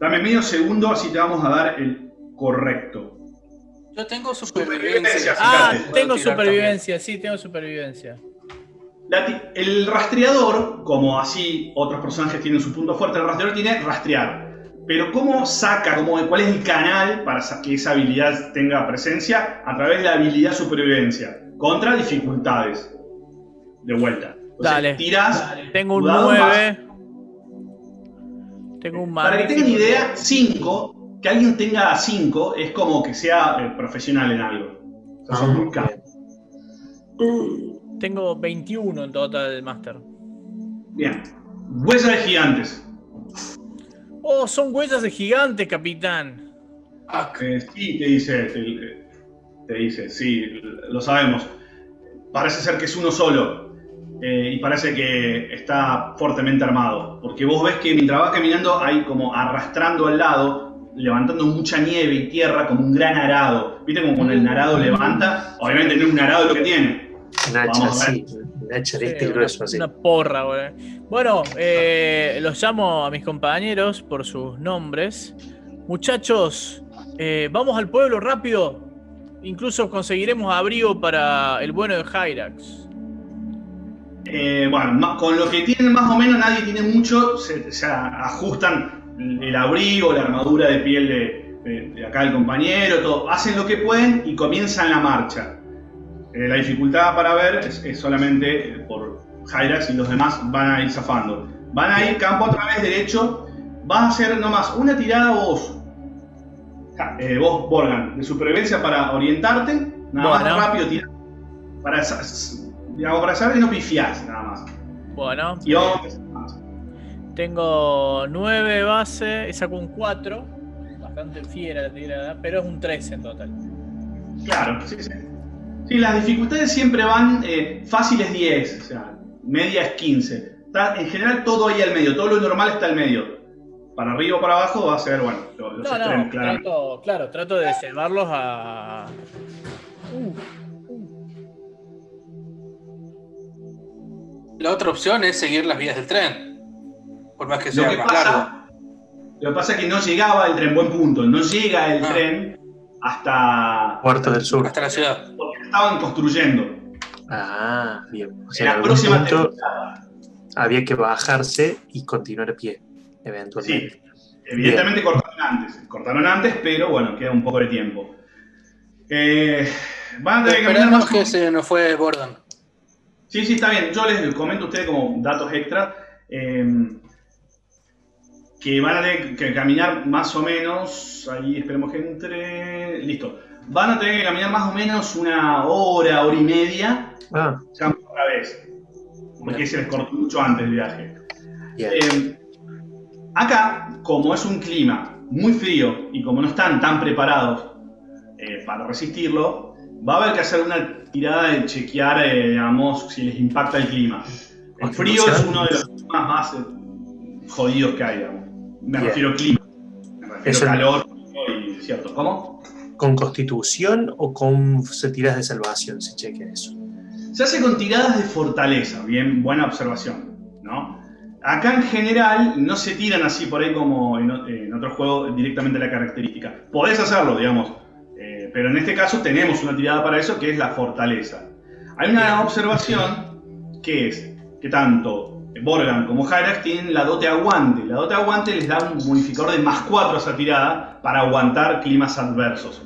Dame medio segundo, así te vamos a dar el correcto. Yo tengo Supervivencia, supervivencia. Ah, tengo supervivencia, sí, tengo supervivencia. La el rastreador, como así otros personajes tienen su punto fuerte, el rastreador tiene rastrear. Pero ¿cómo saca, cómo, cuál es el canal para que esa habilidad tenga presencia? A través de la habilidad supervivencia, contra dificultades. De vuelta. Entonces, Dale. Tirás, Tengo un Cuidado, 9. Tengo un para que tengan idea, 5, que alguien tenga 5 es como que sea eh, profesional en algo. O sea, son muy caros. Tengo 21 en total del máster. Bien. Huella de gigantes. Oh, son huellas de gigante, capitán. Ah, sí, te dice, te, te dice, sí, lo sabemos. Parece ser que es uno solo eh, y parece que está fuertemente armado. Porque vos ves que mientras vas caminando hay como arrastrando al lado, levantando mucha nieve y tierra como un gran arado. ¿Viste como cuando el arado levanta? Obviamente no es un arado lo que tiene. Un hacha Vamos a ver. Hacha de Sí, este una- grueso así. Una porra, güey. Bueno, eh, los llamo a mis compañeros por sus nombres. Muchachos, eh, vamos al pueblo rápido. Incluso conseguiremos abrigo para el bueno de Hyrax. Eh, bueno, con lo que tienen más o menos nadie tiene mucho, se, se ajustan el abrigo, la armadura de piel de, de- de acá el compañero, todo. Hacen lo que pueden y comienzan la marcha. Eh, la dificultad para ver es, es solamente eh, por Hyrax y los demás van a ir zafando. Van a ir campo a través derecho. Vas a hacer nomás una tirada vos, eh, vos, Borgan, de supervivencia para orientarte. Nada Bueno. más rápido, tira. Para, digamos, para saber que no pifiás, nada más. Bueno, Y vamos. tengo 9 base y saco un 4. Bastante fiera la tirada, pero es un 13 en total. Claro, sí, sí. Sí, las dificultades siempre van eh, fáciles 10, o sea, media es 15. Está, en general todo ahí al medio, todo lo normal está al medio. Para arriba o para abajo va a ser, bueno, lo- los No, extremos, no, claramente. trato, claro, trato de llevarlos a. Uh, La otra opción es seguir las vías del tren. Por más que Lo sea que, más largo. pasa, lo que pasa es que no llegaba el tren, buen punto, no llega el Ah. tren hasta... Puerto del Sur. Hasta la ciudad. Estaban construyendo. Ah, bien. O En sea, en la próxima punto temporada. había que bajarse y continuar a pie, eventualmente. Evidentemente cortaron antes, cortaron antes, pero bueno, queda un poco de tiempo. Eh, van a tener que caminar Esperemos más que se nos fue Gordon. Sí, sí, está bien. Yo les comento a ustedes como datos extra eh, que van a tener que caminar más o menos. Ahí esperemos que entre. Listo. Van a tener que caminar más o menos una hora, hora y media. Ah, Ya otra vez. Porque se les cortó mucho antes el viaje. Eh, acá, como es un clima muy frío y como no están tan preparados eh, para resistirlo, va a haber que hacer una tirada de chequear, eh, digamos, si les impacta el clima. El frío es uno de los más, más eh, jodidos que hay, digamos. Me Bien. refiero a clima. Me refiero a calor y cierto. ¿Cómo? ¿Con constitución o con tiras de salvación se chequea eso? Se hace con tiradas de fortaleza, bien, buena observación, ¿no? Acá en general no se tiran así por ahí como en, en otro juego directamente la característica. Podés hacerlo, digamos, eh, pero en este caso tenemos una tirada para eso que es la fortaleza. Hay una observación que es que tanto Borgan como Hyrax tienen la dote aguante. La dote aguante les da un bonificador de más 4 a esa tirada para aguantar climas adversos.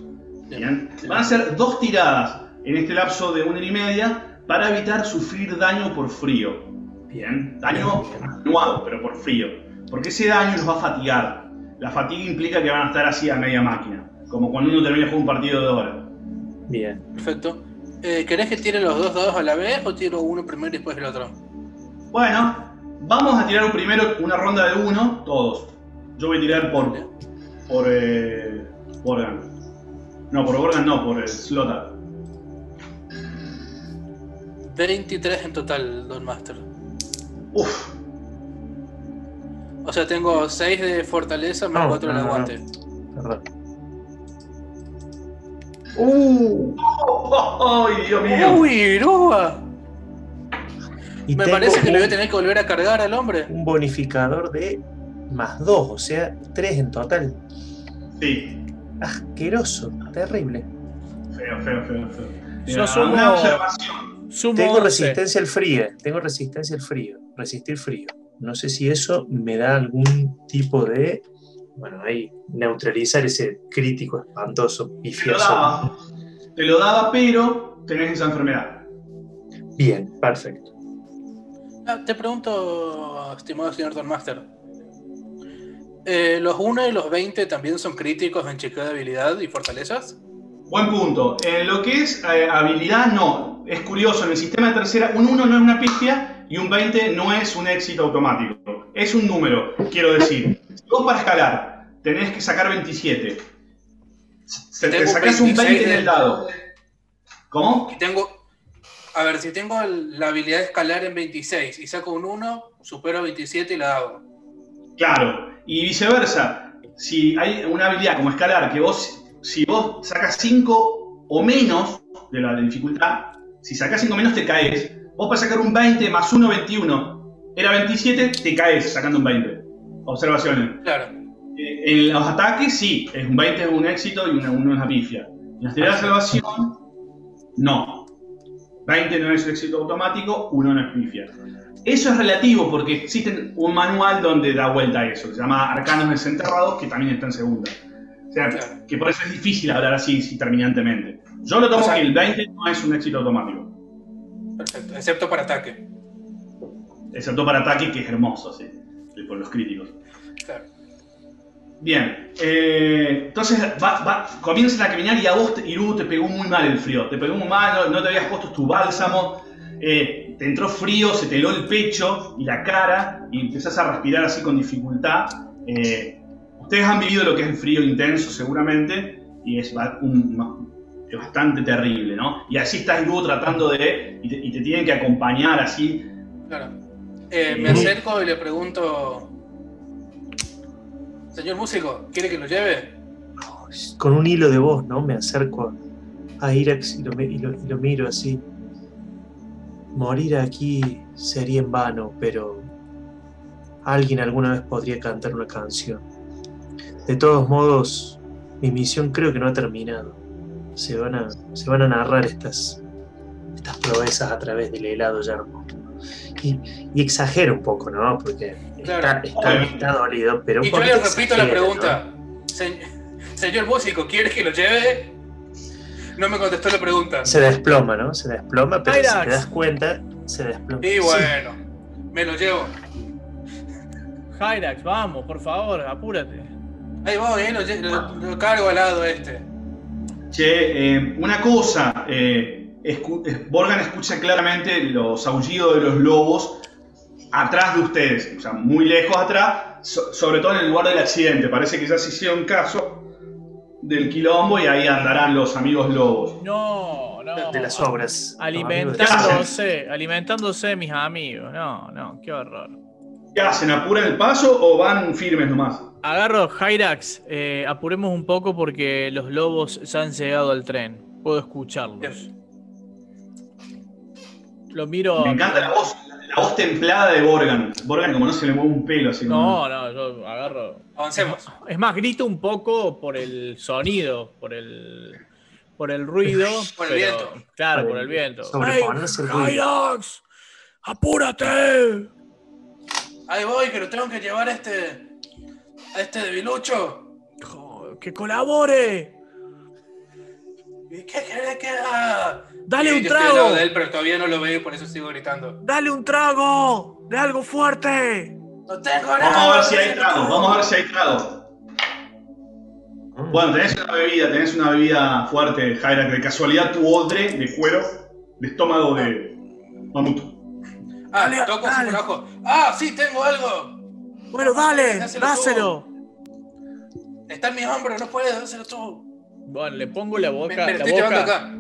Bien. Van a ser dos tiradas en este lapso de una y media para evitar sufrir daño por frío. Bien. Daño atenuado, pero por frío. Porque ese daño los va a fatigar. La fatiga implica que van a estar así a media máquina. Como cuando uno termina de jugar un partido de hora. Bien. Perfecto. Eh, ¿Querés que tire los dos dados a la vez o tiro uno primero y después el otro? Bueno, vamos a tirar un primero una ronda de uno, todos. Yo voy a tirar por. Por. Eh, Borgan. No, por Borgan no, por eh, Slotar. 23 en total, Don Master. Uf, O sea, tengo 6 de fortaleza más No, 4 de aguante. Perdón. Uh, ¡Oh, ¡Ay, Dios mío! ¡Uy, Roba! y Me parece que le voy a tener que volver a cargar al hombre. un bonificador de más 2, o sea, 3 en total. Sí, Asqueroso, terrible. feo, feo, feo, feo. Yo Eh, sumo- Una observación. Sumo Tengo 11. resistencia al frío, tengo resistencia al frío, resistir frío. No sé si eso me da algún tipo de, bueno, ahí, neutralizar ese crítico espantoso, Te lo pifioso. daba. Te lo daba, pero tenés esa enfermedad. Bien, perfecto. Ah, te pregunto, estimado señor Don Master. Eh, ¿Los 1 y los 20 también son críticos en chequeo de habilidad y fortalezas? Buen punto. En lo que es eh, habilidad, no. Es curioso, en el sistema de tercera, un 1 no es una pifia y un 20 no es un éxito automático. Es un número, quiero decir. Si vos para escalar tenés que sacar 27, se- te sacás un 20 en el dado. ¿Cómo? Y tengo. A ver, si tengo la habilidad de escalar en 26 y saco un 1, supero 27 y la hago. Claro. Y viceversa. Si hay una habilidad como escalar que vos, si vos sacas 5 o menos de la dificultad, si sacas 5 menos te caes. Vos para sacar un 20 más 1, 21. Era 27, te caes sacando un 20. Observaciones. Claro. Eh, En los ataques sí, es un 20 es un éxito y una 1 es una pifia. En las tiradas de salvación, no. 20 no es éxito automático, 1 no es pifia. Eso es relativo porque existe un manual donde da vuelta a eso, que se llama Arcanos Desenterrados, que también está en segunda. O sea, Claro. que por eso es difícil hablar así, así terminantemente. Yo lo tomo O sea- que el 20 no es un éxito automático, Perfecto. Excepto para ataque. excepto para ataque, que es hermoso, sí, por los críticos. Claro. Bien, eh, entonces va, va, comienzan a caminar y a vos, Iru, te pegó muy mal el frío. Te pegó muy mal, no, no te habías puesto tu bálsamo, eh, te entró frío, se te heló el pecho y la cara y empezás a respirar así con dificultad. Eh, ustedes han vivido lo que es el frío intenso seguramente y es, un- es bastante terrible, ¿no? Y así está Iru tratando de... Y te, y te tienen que acompañar así. Claro. Eh, me acerco y le pregunto. Señor músico, ¿quiere que lo lleve? Con un hilo de voz, ¿no? Me acerco a Irax y lo, mi- y lo- y lo miro así. Morir aquí sería en vano, pero alguien alguna vez podría cantar una canción. De todos modos, mi misión creo que no ha terminado. Se van a, se van a narrar estas, estas proezas a través del helado yermo. Y, y exagero un poco, ¿no? Porque está, Claro. está, está dolido, pero Y yo le repito la pregunta. "Se- Señor músico, ¿quiere que lo lleve? No me contestó la pregunta. Se desploma, ¿no? Se desploma, pero si te das cuenta, se desploma. Y Sí. bueno, me lo llevo. Hyrax, vamos, por favor, apúrate. Ahí voy, eh, lo, lle- lo- lo cargo al lado este. Che, eh, una cosa, eh, escu- Borgan escucha claramente los aullidos de los lobos atrás de ustedes, o sea, muy lejos atrás, so- sobre todo en el lugar del accidente. Parece que ya se hicieron caso del quilombo y ahí andarán los amigos lobos. No, no. De las obras. Alimentándose, alimentándose mis amigos. No, no, qué horror. ¿Qué hacen? ¿Apuran el paso o van firmes nomás? Agarro Hyrax, eh, apuremos un poco porque los lobos ya han llegado al tren. Puedo escucharlos. Lo miro. Me encanta la voz, la voz templada de Borgan. Borgan, como no se le mueve un pelo así. No, no, yo agarro. Avancemos. Es más, grito un poco por el sonido, por el. por el ruido. Por el viento. Claro, por el viento. Sobreponerse el ruido. ¡Apúrate! Ahí voy, que lo tengo que llevar a este. a este debilucho. ¡Que colabore! ¿Y qué querés que haga? ¡Dale Sí, un yo estoy al lado trago! de él, pero todavía no lo veo y por eso sigo gritando. ¡Dale un trago! ¡De algo fuerte! ¡No tengo nada! Vamos a ver si hay trago, vamos a ver si hay trago. Mm. Bueno, tenés una bebida, tenés una bebida fuerte, Jaira, que de casualidad tu odre de cuero, de estómago de mamut. Ah, Dale, toco dale. abajo. ¡Ah, sí, tengo algo! Bueno, dale, Dáselo dáselo. Está en mi hombro, no puedes, dáselo tú. Bueno, le pongo la Me, boca, me lo la estoy boca, acá.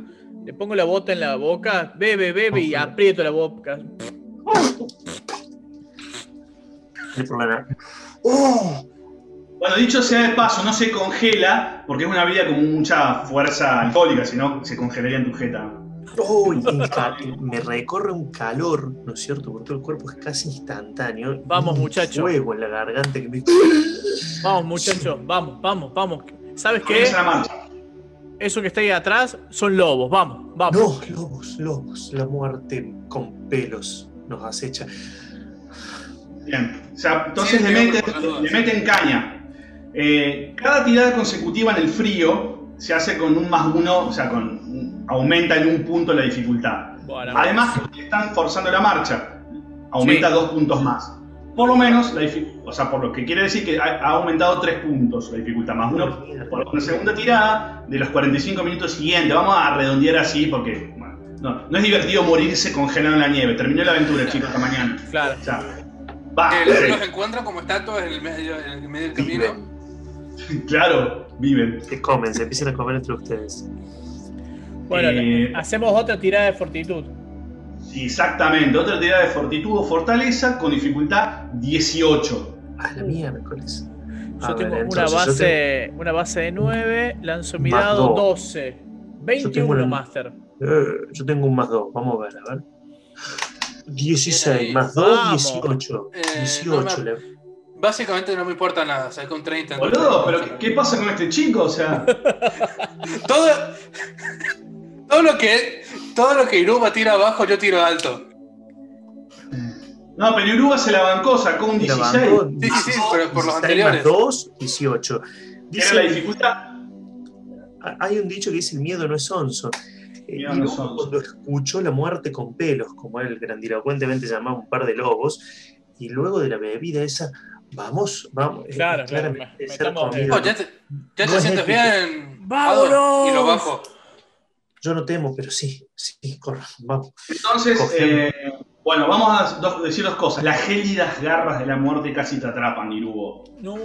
le pongo la bota en la boca, bebe, bebe y aprieto la boca. No hay problema. ¡Oh! Bueno, dicho sea de paso, no se congela porque es una bebida con mucha fuerza alcohólica, si no se congelaría en tu jeta. ¡Uy! me recorre un calor, ¿no es cierto? Por todo el cuerpo es casi instantáneo. Vamos, Un muchacho. fuego en la garganta que me. Vamos, muchachos, vamos, vamos, vamos. ¿Sabes qué? Eso que está ahí atrás son lobos, vamos, vamos. No, lobos, lobos. La muerte con pelos nos acecha. Bien. O sea, entonces Sí, le, meten, le meten caña. Eh, cada tirada consecutiva en el frío se hace con un más uno, o sea, con aumenta en un punto la dificultad. Bueno, Además, están forzando la marcha. Aumenta Sí. dos puntos más. Por lo menos, la o sea, por lo que quiere decir que ha, ha aumentado tres puntos la dificultad, más uno por la segunda tirada de los 45 minutos siguientes. Vamos a redondear así porque bueno, no, no es divertido morirse congelado en la nieve. Terminó la aventura, chicos, hasta mañana. claro. O sea, va, Eh, los encuentran como estatuas en el medio, en el medio del camino. Viven. claro, viven. Que comen, se empiezan a comer entre ustedes. Bueno, Eh, hacemos otra tirada de fortitud. Sí, exactamente. Otra tirada de fortitud o fortaleza con dificultad 18. Ah, la miércoles. Yo A ver, tengo una base, una base de 9, lanzo mi dado dos. 12. 21 una- Master. Eh, yo tengo un más 2, vamos a ver, a ver. 16 Bien ahí. más 2, Vamos. 18. Eh, 18. no me- le- Básicamente no me importa nada, saqué un 30. en Boludo, total. pero ¿qué pasa con este chico? O sea, Todo, todo lo que todo lo que Iruba tira abajo, yo tiro alto. no, pero Uruga se la bancó, sacó un la 16. bancó, Sí, sí, sí, pero por los 16 anteriores. Más 2, 18. Era la dificultad. hay un dicho que dice: el miedo no es onzo. Eh, no cuando escuchó la muerte con pelos, como él grandilocuentemente llamaba un par de lobos, y luego de la bebida esa, vamos, vamos. eh, Claro, claro, me- Oh, ya te, ya No te es sientes épico. bien. ¡Vámonos! Y lo bajo. Yo no temo, pero sí, sí, corra, vamos. Entonces, eh, bueno, vamos a dos- decir dos cosas. Las gélidas garras de la muerte casi te atrapan, Irugo. No.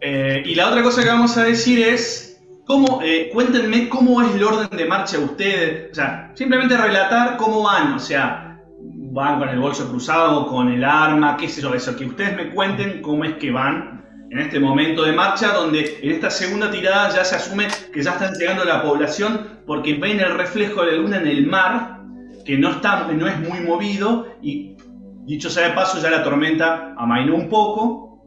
Eh, y la otra cosa que vamos a decir es, ¿cómo, eh, cuéntenme cómo es el orden de marcha de ustedes. O sea, simplemente relatar cómo van. O sea, van con el bolso cruzado, con el arma, qué sé yo, eso. Que ustedes me cuenten cómo es que van en este momento de marcha, donde en esta segunda tirada ya se asume que ya están llegando a la población porque ven el reflejo de la luna en el mar, que no, está, no es muy movido, y dicho sea de paso, ya la tormenta amainó un poco,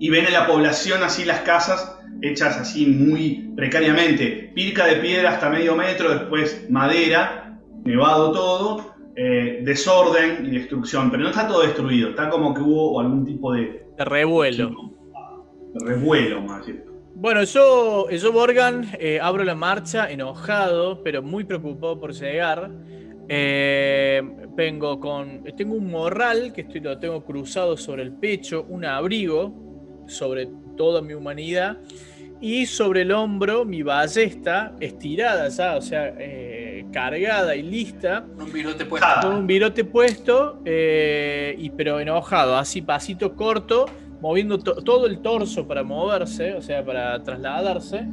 y ven en la población así las casas hechas así muy precariamente, pirca de piedra hasta medio metro, después madera, nevado todo, eh, desorden y destrucción, pero no está todo destruido, está como que hubo algún tipo de, De revuelo. Revuelo, más bien. Bueno, yo, yo Borgan, eh, abro la marcha enojado, pero muy preocupado por llegar. Eh, vengo con. Tengo un morral que estoy, lo tengo cruzado sobre el pecho, un abrigo sobre toda mi humanidad. Y sobre el hombro mi ballesta estirada ya, o sea, eh, cargada y lista. Un virote puesto. Con un virote puesto, eh, y, pero enojado, así pasito corto, moviendo todo el torso para moverse, o sea, para trasladarse,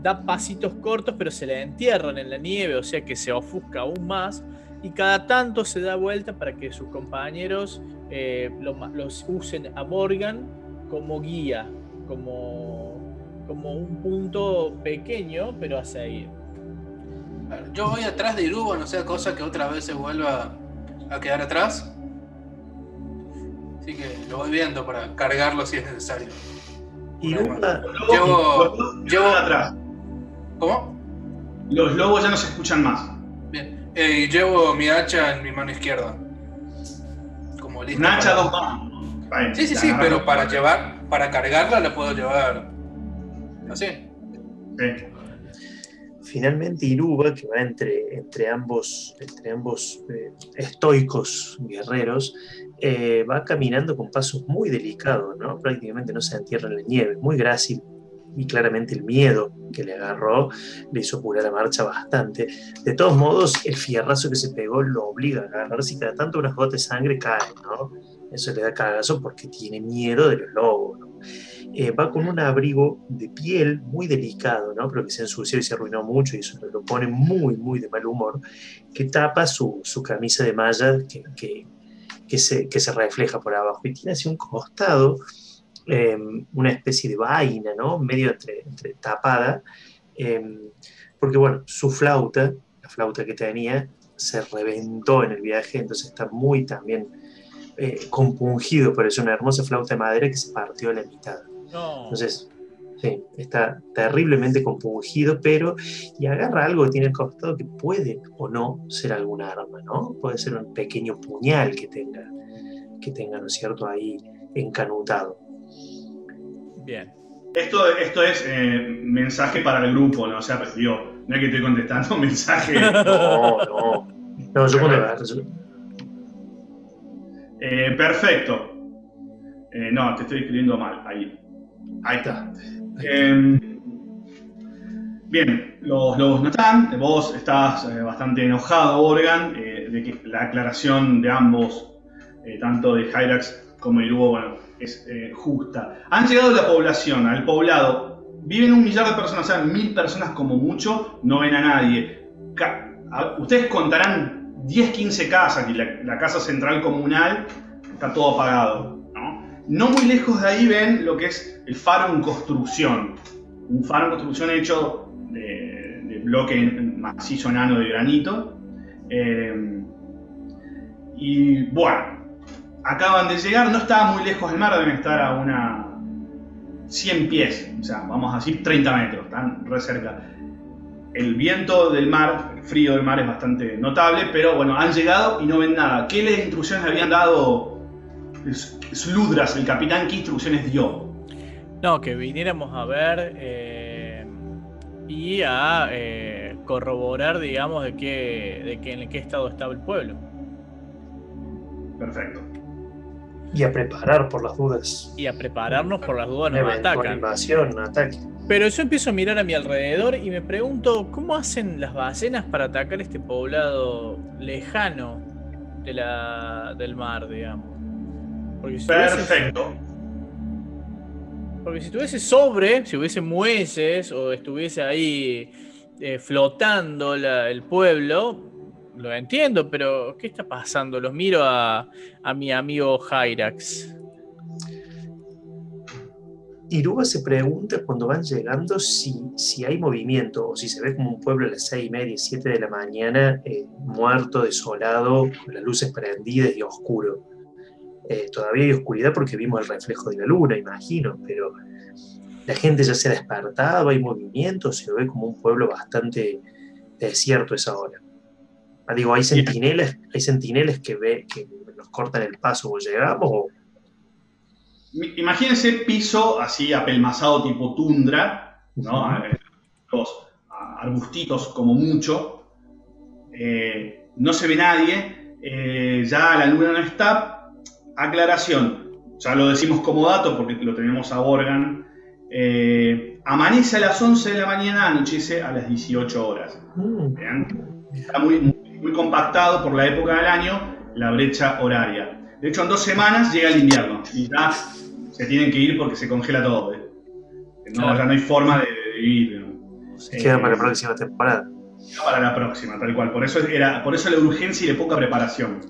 da pasitos cortos, pero se le entierran en la nieve, o sea que se ofusca aún más. Y cada tanto se da vuelta para que sus compañeros eh, los usen a Morgan como guía, como, como un punto pequeño, pero a seguir. Yo voy atrás de Iruba, no sea cosa que otra vez se vuelva a quedar atrás. Así que lo voy viendo para cargarlo si es necesario. Iruba. Llevo, llevo atrás. ¿Cómo? Los lobos ya no se escuchan más. Bien. Eh, llevo mi hacha en mi mano izquierda. Como listo. Una hacha dos manos. Sí, sí, sí, pero para llevar, para cargarla la puedo llevar así. Sí. Finalmente Iruba, que va entre, entre ambos, entre ambos eh, estoicos guerreros, eh, va caminando con pasos muy delicados, ¿no? prácticamente no se entierra en la nieve, muy grácil y claramente el miedo que le agarró le hizo apurar la marcha bastante. De todos modos, el fierrazo que se pegó lo obliga a agarrarse y cada tanto unas gotas de sangre caen, ¿no? Eso le da cagazo porque tiene miedo de los lobos, eh, va con un abrigo de piel muy delicado, ¿no? pero que se ensució y se arruinó mucho y eso lo pone muy, muy de mal humor, que tapa su, su camisa de malla que, que, que, se, que, se, refleja por abajo y tiene así un costado, eh, una especie de vaina, ¿no? medio entre, entre tapada, eh, porque bueno, su flauta, la flauta que tenía, se reventó en el viaje, entonces está muy también eh, compungido por eso, una hermosa flauta de madera que se partió a la mitad. Entonces, sí, está terriblemente compungido, pero y agarra algo que tiene al costado que puede o no ser algún arma, ¿no? Puede ser un pequeño puñal que tenga, que tenga, ¿no es cierto?, ahí encanutado. Bien. Esto, esto es eh, mensaje para el grupo, ¿no? O sea, pues, no es que estoy contestando mensaje. No, no. No, yo eh, perfecto. Eh, no, te estoy escribiendo mal. Ahí. Ahí está. Em, bien, los lobos no están. Vos estás eh, bastante enojado, Organ, de que la aclaración de ambos, tanto de Hyrax como de Irubo, bueno, es justa. Han llegado la población, al poblado. Viven un millar de personas, o sea, mil personas como mucho, no ven a nadie. ustedes contarán 10, 15 casas, y la, casa central comunal está todo apagado. ¿No? muy lejos de ahí ven lo que es el faro en construcción. Un faro en construcción hecho de, bloque macizo enano de granito. Eh, y bueno, acaban de llegar, no estaba muy lejos del mar, deben estar a una 100 pies, o sea, vamos a decir 30 metros, están re cerca el viento del mar, el frío del mar es bastante notable, pero bueno, han llegado y no ven nada. ¿Qué les instrucciones habían dado Sludras, el capitán? ¿Qué instrucciones dio? No, que viniéramos a ver eh, y a eh, corroborar, digamos, de qué, de qué, en qué estado estaba el pueblo. Perfecto. Y a preparar por las dudas. Y a prepararnos por las dudas nos atacan. invasión, ataque. Pero yo empiezo a mirar a mi alrededor y me pregunto cómo hacen las ballenas para atacar este poblado lejano de la, del mar, digamos. Perfecto. porque si estuviese sobre, si hubiese muelles o estuviese ahí eh, flotando el pueblo, lo entiendo, pero ¿qué está pasando? Los miro a, a mi amigo Hyrax. Iruba se pregunta cuando van llegando si, si hay movimiento o si se ve como un pueblo a las seis y media, siete de la mañana, eh, muerto, desolado, con las luces prendidas y oscuro. Eh, todavía hay oscuridad porque vimos el reflejo de la luna, imagino, pero la gente ya se ha despertado, hay movimiento, se ve como un pueblo bastante desierto esa hora. Ah, digo, hay centinelas, hay centinelas que, ve, que nos cortan el paso cuando llegamos o Imagínense piso así apelmazado tipo tundra, ¿no? Los arbustitos como mucho. Eh, no se ve nadie. Eh, ya la luna no está. Aclaración. Ya lo decimos como dato porque lo tenemos a Organ. Eh, amanece a las 11 de la mañana, anochece a las 18 horas. Mm. Está muy, muy compactado por la época del año la brecha horaria. De hecho, en dos semanas llega el invierno y ya se tienen que ir porque se congela todo. ¿eh? No, Claro. ya no hay forma de, de vivir. ¿no? Se queda Eh, para la próxima temporada. para la próxima, tal cual. Por eso, era, por eso la urgencia y la poca preparación.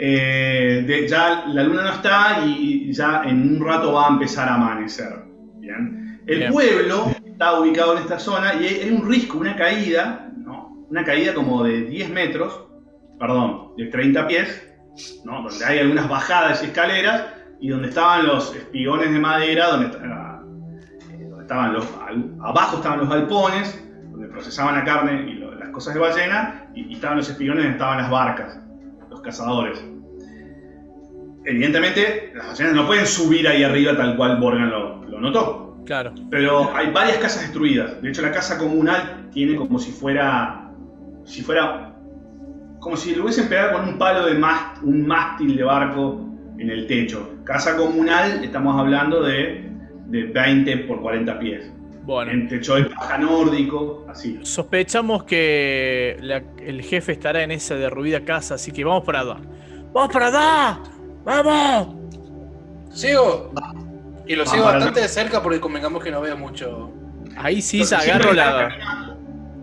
Eh, de- ya la luna no está y, ya en un rato va a empezar a amanecer. ¿bien? El Bien. pueblo está ubicado en esta zona y hay, hay un risco, una caída, ¿no? una caída como de 10 metros, perdón, de 30 pies, ¿no? donde hay algunas bajadas y escaleras y donde estaban los espigones de madera, donde, eh, donde estaban los, abajo estaban los galpones, donde procesaban la carne y lo- las cosas de ballena, y, y estaban los espigones donde estaban las barcas, cazadores. Evidentemente, las ballenas no pueden subir ahí arriba tal cual Borgan lo, lo notó. Claro. Pero hay varias casas destruidas. De hecho, la casa comunal tiene como si fuera. Si fuera. Como si le hubiesen pegado con un palo de mast, un mástil de barco en el techo. Casa comunal, estamos hablando de, de 20 por 40 pies. Bueno. En techo de paja nórdico, así. Sospechamos que la- el jefe estará en esa derruida casa, así que vamos para allá. ¡Vamos para allá! ¡Vamos! Sigo. Y lo sigo bastante de cerca porque convengamos que no veo mucho. Ahí sí se agarro la.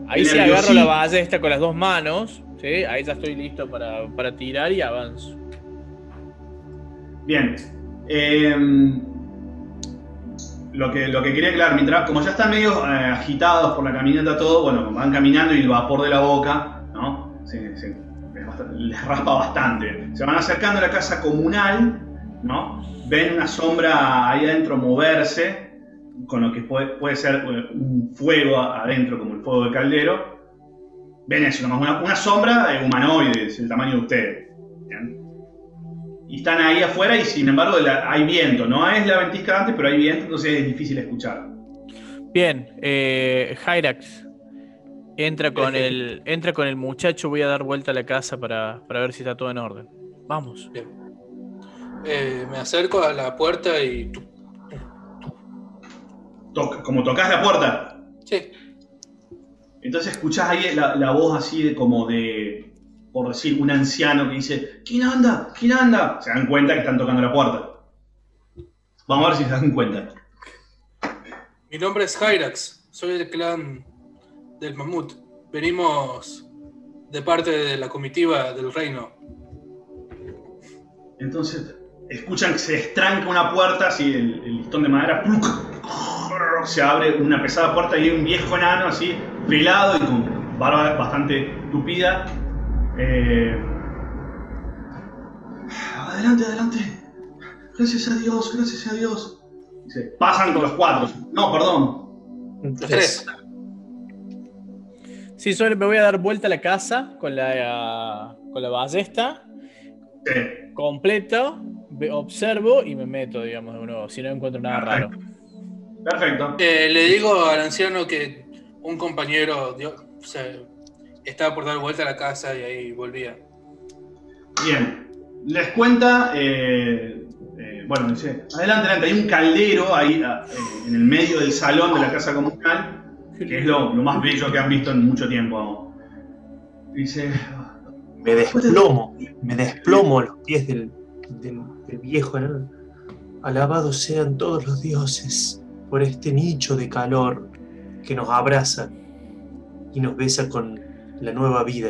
Ahí sí agarro la ballesta con las dos manos. ¿sí? Ahí ya estoy listo para, para tirar y avanzo. Bien. Eh, lo, que, lo que quería aclarar, mientras, como ya están medio eh, agitados por la caminata todo, bueno, van caminando y el vapor de la boca, ¿no? Les, raspa bastante. Se van acercando a la casa comunal, ¿no? Ven una sombra ahí adentro moverse, con lo que puede, puede ser eh, un fuego adentro, como el fuego del caldero. Ven eso, nomás una, sombra eh, humanoide, el tamaño de ustedes. Y están ahí afuera y sin embargo la- hay viento, no es la ventisca de antes, pero hay viento, entonces es difícil escuchar. Bien, eh, Hyrax. Entra con, el, entra con el muchacho, voy a dar vuelta a la casa para, para ver si está todo en orden. Vamos. Bien. Eh, me acerco a la puerta y. Toca- como tocas la puerta, Sí. entonces escuchás ahí la, la voz así de como de, por decir, un anciano que dice, ¿quién anda? ¿quién anda? Se dan cuenta que están tocando la puerta. Vamos a ver si se dan cuenta. Mi nombre es Hyrax. Soy del clan del Mamut. Venimos de parte de la comitiva del reino. Entonces escuchan que se estranca una puerta, así el, el listón de madera, ¡pluc! se abre una pesada puerta y hay un viejo enano así, pelado y con barba bastante tupida. Eh, adelante, adelante. Gracias a Dios, gracias a Dios. Dice, pasan los cuatro. No, perdón. Los tres. Sí, solo me voy a dar vuelta a la casa con la, con la ballesta Sí. completo, observo y me meto, digamos, de nuevo, si no encuentro nada raro. Perfecto. Eh, le digo al anciano que un compañero dio- se- estaba por dar vuelta a la casa y ahí volvía. Bien. Les cuenta, eh, eh, bueno, dice, adelante, adelante, hay un caldero ahí ah, eh, en el medio del salón de la casa comunal, que es lo, lo más bello que han visto en mucho tiempo. Dice, Me desplomo, me desplomo a los pies del, del- del viejo enano. Alabados sean todos los dioses por este nicho de calor que nos abraza y nos besa con la nueva vida.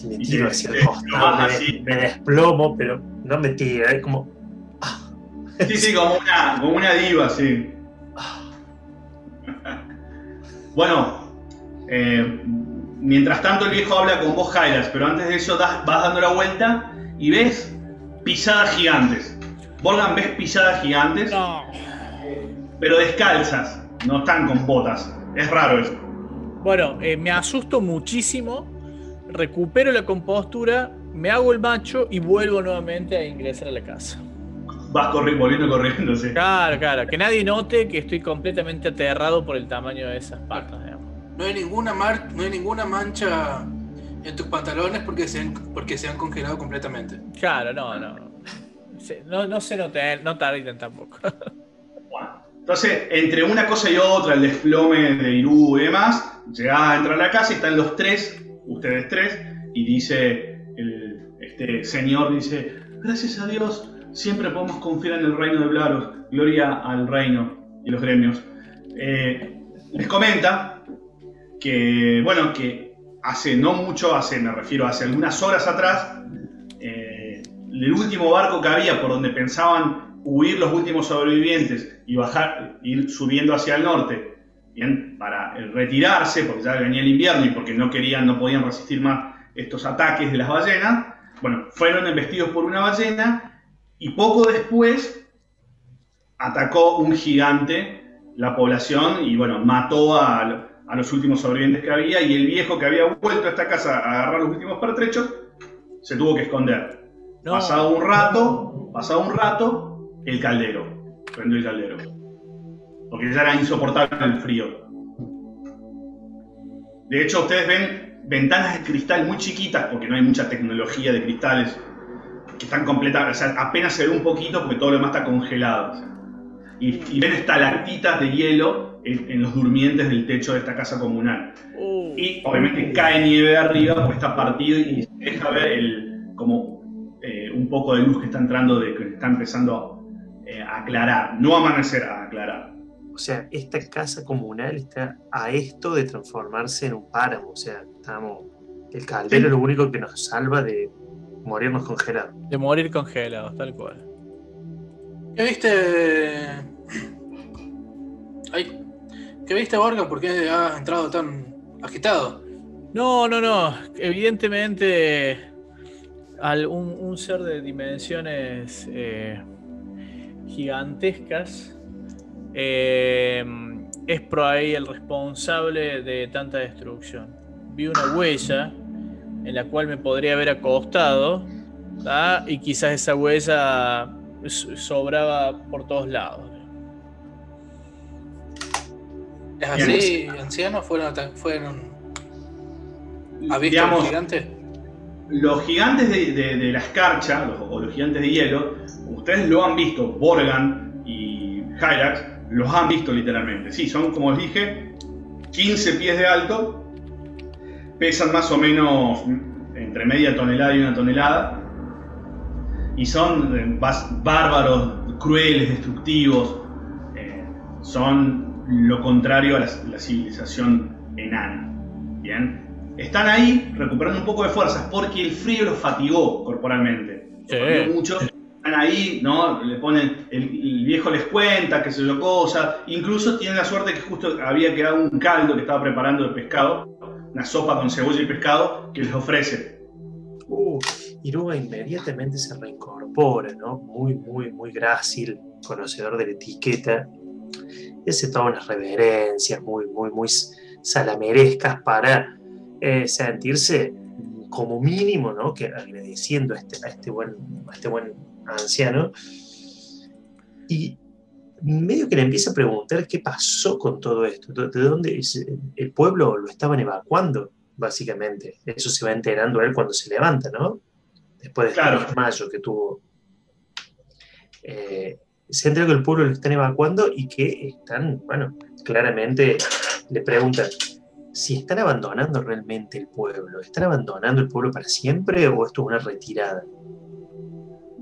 Y me tiro hacia el costado, me, así. desplomo, pero no me tira, es como. sí, sí, como una, como una diva, sí. Bueno, eh, mientras tanto el viejo habla con vos, Jairas, pero antes de eso das- vas dando la vuelta y ves pisadas gigantes. Borgan ves pisadas gigantes, No. pero descalzas, no están con botas. Es raro eso. Bueno, eh, me asusto muchísimo, recupero la compostura, me hago el macho y vuelvo nuevamente a ingresar a la casa. Vas corri- volviendo corriendo, sí. Claro, claro, que nadie note que estoy completamente aterrado por el tamaño de esas patas, digamos. No hay ninguna mar- no hay ninguna mancha en tus pantalones porque se han, porque se han congelado completamente. Claro, no, no. No, no se notar, no tarden tampoco. Entonces, entre una cosa y otra, el desplome de Irú y demás, llegás a entrar a la casa y están los tres, ustedes tres, y dice, el, este señor dice, gracias a Dios, siempre podemos confiar en el reino de Blaros. Gloria al reino y los gremios. Eh, les comenta que, bueno, que hace no mucho, hace, me refiero, hace algunas horas atrás, eh, el último barco que había por donde pensaban huir los últimos sobrevivientes y bajar, ir subiendo hacia el norte, bien, para retirarse, porque ya venía el invierno y porque no querían, no podían resistir más estos ataques de las ballenas, bueno, fueron embestidos por una ballena y poco después atacó un gigante la población y bueno, mató a, los últimos sobrevivientes que había y el viejo que había vuelto a esta casa a agarrar los últimos pertrechos se tuvo que esconder. Pasado un rato, pasado un rato, el caldero, prendió el caldero. Porque ya era insoportable el frío. De hecho, ustedes ven ventanas de cristal muy chiquitas, porque no hay mucha tecnología de cristales, que están completas, o sea, apenas se ve un poquito porque todo lo demás está congelado. y, ven estalactitas de hielo en, los durmientes del techo de esta casa comunal. Uh. y obviamente cae nieve arriba porque está partido y se deja ver el, como eh, un poco de luz que está entrando, de, que está empezando eh, aclarar, no amanecer, a aclarar. O sea, esta casa comunal está a esto de transformarse en un páramo. O sea, estamos. El caldero es lo único que nos salva de morirnos congelados. De morir congelados, tal cual. ¿Qué viste? Ay, ¿Qué viste, Borga? ¿Por qué has entrado tan agitado? No, no, no. Evidentemente, al, un, ser de dimensiones eh, gigantescas eh, es por ahí el responsable de tanta destrucción. Vi una huella en la cual me podría haber acostado y quizás esa huella sobraba por todos lados. ¿Es así, ancianos? ¿Fueron, fueron ¿Ha visto los gigantes? Los gigantes de, la escarcha, o los gigantes de hielo, ustedes lo han visto, Borgan y Hyrax, los han visto literalmente. Sí, son, como os dije, 15 pies de alto, pesan más o menos entre media tonelada y una tonelada, y son eh, bárbaros, crueles, destructivos, eh, son lo contrario a la, civilización enana. Bien, están ahí recuperando un poco de fuerzas porque el frío los fatigó corporalmente. mucho ahí, ¿no? Le ponen, el, viejo les cuenta, que se lo cosa. Incluso tienen la suerte que justo había quedado un caldo que estaba preparando de pescado, una sopa con cebolla y pescado, que les ofrece. Uh, Iruga inmediatamente se reincorpora, ¿no? Muy, muy, muy grácil, conocedor de la etiqueta. Y hace todas unas reverencias muy, muy, muy salamerescas para eh, sentirse como mínimo, ¿no? Que agradeciendo a este, a este buen, a este buen anciano, y medio que le empieza a preguntar qué pasó con todo esto, de dónde el pueblo lo estaban evacuando, básicamente. Eso se va enterando él cuando se levanta, ¿no? Después de claro. este mayo que tuvo. Eh, se entera que el pueblo lo están evacuando y que están, bueno, claramente le preguntan si están abandonando realmente el pueblo. ¿Están abandonando el pueblo para siempre o esto es una retirada?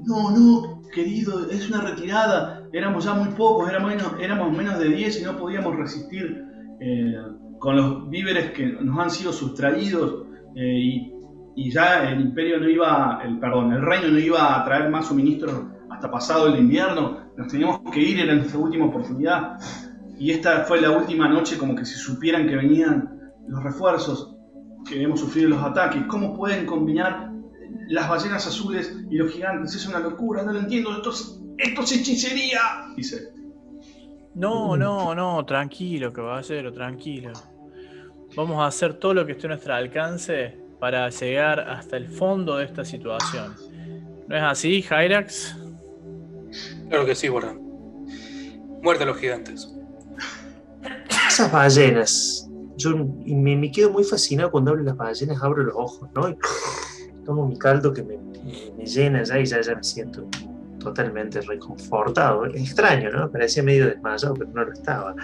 no, no, querido, es una retirada, éramos ya muy pocos, éramos menos, de 10 y no podíamos resistir eh, con los víveres que nos han sido sustraídos eh, y, ya el imperio no iba, el, perdón, el reino no iba a traer más suministros hasta pasado el invierno, nos teníamos que ir, era nuestra última oportunidad y esta fue la última noche como que si supieran que venían los refuerzos, que hemos sufrido los ataques, ¿cómo pueden combinar las ballenas azules y los gigantes, es una locura, no lo entiendo, esto es, esto es hechicería, dice. No, no, no, tranquilo, caballero, tranquilo. Vamos a hacer todo lo que esté a nuestro alcance para llegar hasta el fondo de esta situación. ¿No es así, Hyrax? Claro que sí, Borran. Muerte a los gigantes. Esas ballenas. Yo me, me, quedo muy fascinado cuando hablo de las ballenas, abro los ojos, ¿no? tomo mi caldo que me, llena ya y ya, ya me siento totalmente reconfortado. Extraño, ¿no? Parecía medio desmayado, pero no lo estaba.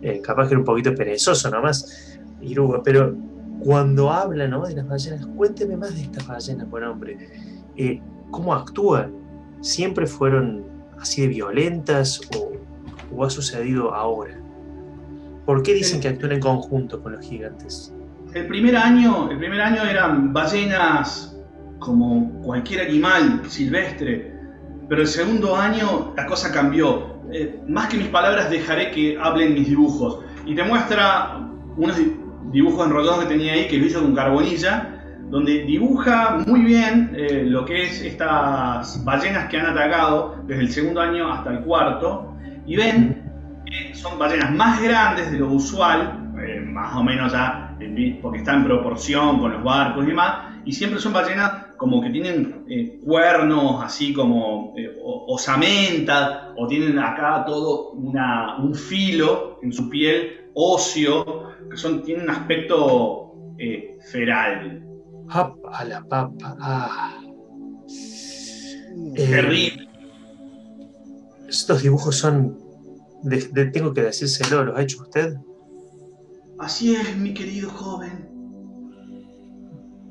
Eh, capaz que era un poquito perezoso nomás, Iruga, pero cuando habla ¿no? de las ballenas, cuénteme más de estas ballenas, buen hombre. Eh, cómo actúan. ¿Siempre fueron así de violentas o, o ha sucedido ahora? ¿Por qué dicen que actúan en conjunto con los gigantes? El primer año, el primer año eran ballenas como cualquier animal silvestre, pero el segundo año la cosa cambió. Eh, más que mis palabras dejaré que hablen mis dibujos. Y te muestra unos dibujos enrollados que tenía ahí, que lo hizo con carbonilla, donde dibuja muy bien eh, lo que es estas ballenas que han atacado desde el segundo año hasta el cuarto, y ven son ballenas más grandes de lo usual, eh, más o menos ya, porque está en proporción con los barcos y demás, y siempre son ballenas como que tienen eh, cuernos así como osamenta, o tienen acá todo un filo en su piel óseo, que son, tienen un aspecto feral. ¡Papa, la papa! ¡Ah! Terrible. estos dibujos son. Tengo que decírselo, ¿los ha hecho usted? Así es, mi querido joven.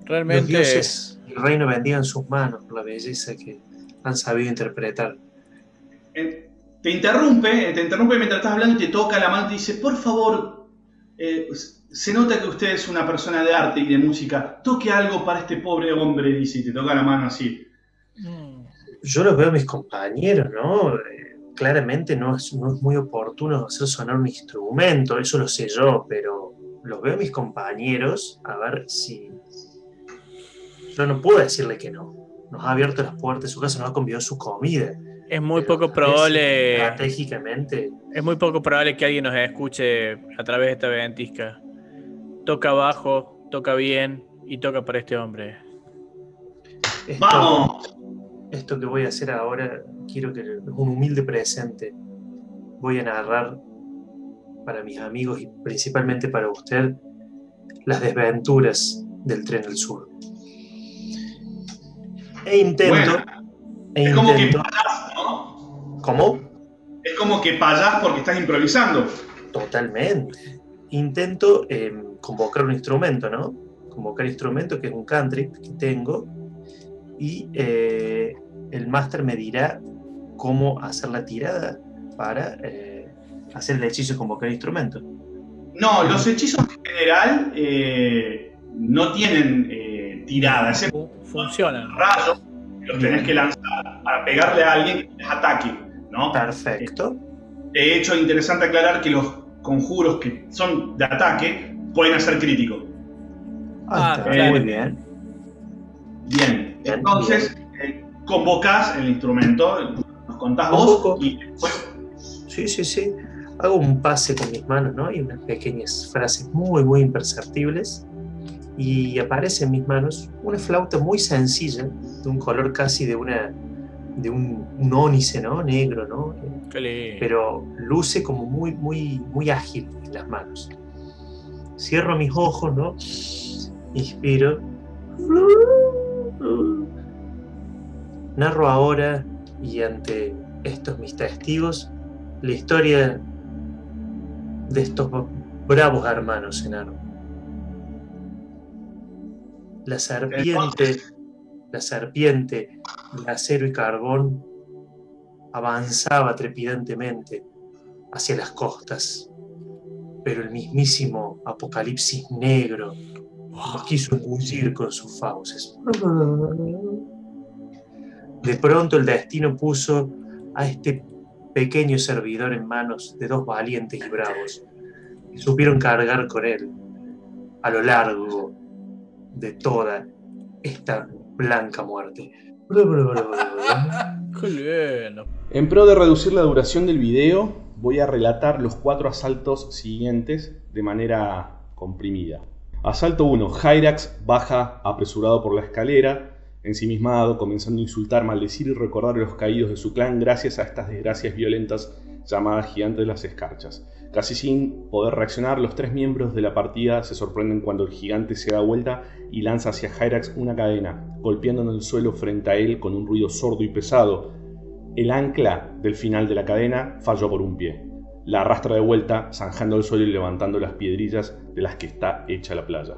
Realmente. Los dioses, el reino bendiga sus manos por la belleza que han sabido interpretar. Eh, te interrumpe, te interrumpe mientras estás hablando y te toca la mano y te dice: Por favor, eh, se nota que usted es una persona de arte y de música. Toque algo para este pobre hombre, dice, y te toca la mano así. Yo los veo a mis compañeros, ¿no? Eh, claramente no es, no es muy oportuno hacer sonar un instrumento, eso lo sé yo, pero los veo a mis compañeros a ver si... Yo no puedo decirle que no. Nos ha abierto las puertas de su casa, nos ha convidado su comida. Es muy Pero poco probable. Estratégicamente, Es muy poco probable que alguien nos escuche a través de esta ventisca. Toca bajo, toca bien y toca para este hombre. esto- ¡Vamos! Esto que voy a hacer ahora, quiero que es un humilde presente. Voy a narrar para mis amigos y principalmente para usted las desventuras del tren del sur. E intento. Bueno, e es como que payás, ¿no? ¿Cómo? Es como que payás porque estás improvisando. Totalmente. Intento eh, convocar un instrumento, ¿no? Convocar instrumento que es un country que tengo y eh, el máster me dirá cómo hacer la tirada para eh, hacer el hechizo y convocar instrumento. No, los hechizos en general eh, no tienen eh, tirada, excepto Funcionan. rayos los tenés que lanzar para pegarle a alguien que les ataque, ¿no? Perfecto. De hecho, es interesante aclarar que los conjuros que son de ataque pueden hacer crítico. Ah, está. Muy bien. Bien, Bien, entonces eh, convocás el instrumento, nos contás vos y después Sí, sí, sí. Hago un pase con mis manos, ¿no? Y unas pequeñas frases muy, muy imperceptibles. Y aparece en mis manos una flauta muy sencilla, de un color casi de una de un, un ónice, ¿no? Negro, ¿no? Qué lindo. Pero luce como muy, muy, muy ágil en las manos. Cierro mis ojos, ¿no? Inspiro. Narro ahora y ante estos mis testigos la historia de estos bravos hermanos enanos. La serpiente, la serpiente de acero y carbón avanzaba trepidantemente hacia las costas, pero el mismísimo apocalipsis negro quiso engullir con sus fauces. De pronto el destino puso a este pequeño servidor en manos de dos valientes y bravos que supieron cargar con él a lo largo de toda esta blanca muerte. En pro de reducir la duración del video, voy a relatar los cuatro asaltos siguientes de manera comprimida. Asalto 1. Hyrax baja apresurado por la escalera, ensimismado, comenzando a insultar, maldecir y recordar los caídos de su clan gracias a estas desgracias violentas llamadas gigantes de las escarchas. Casi sin poder reaccionar, los tres miembros de la partida se sorprenden cuando el gigante se da vuelta y lanza hacia Hyrax una cadena, golpeando en el suelo frente a él con un ruido sordo y pesado. El ancla del final de la cadena falló por un pie. La arrastra de vuelta, zanjando el suelo y levantando las piedrillas de las que está hecha la playa.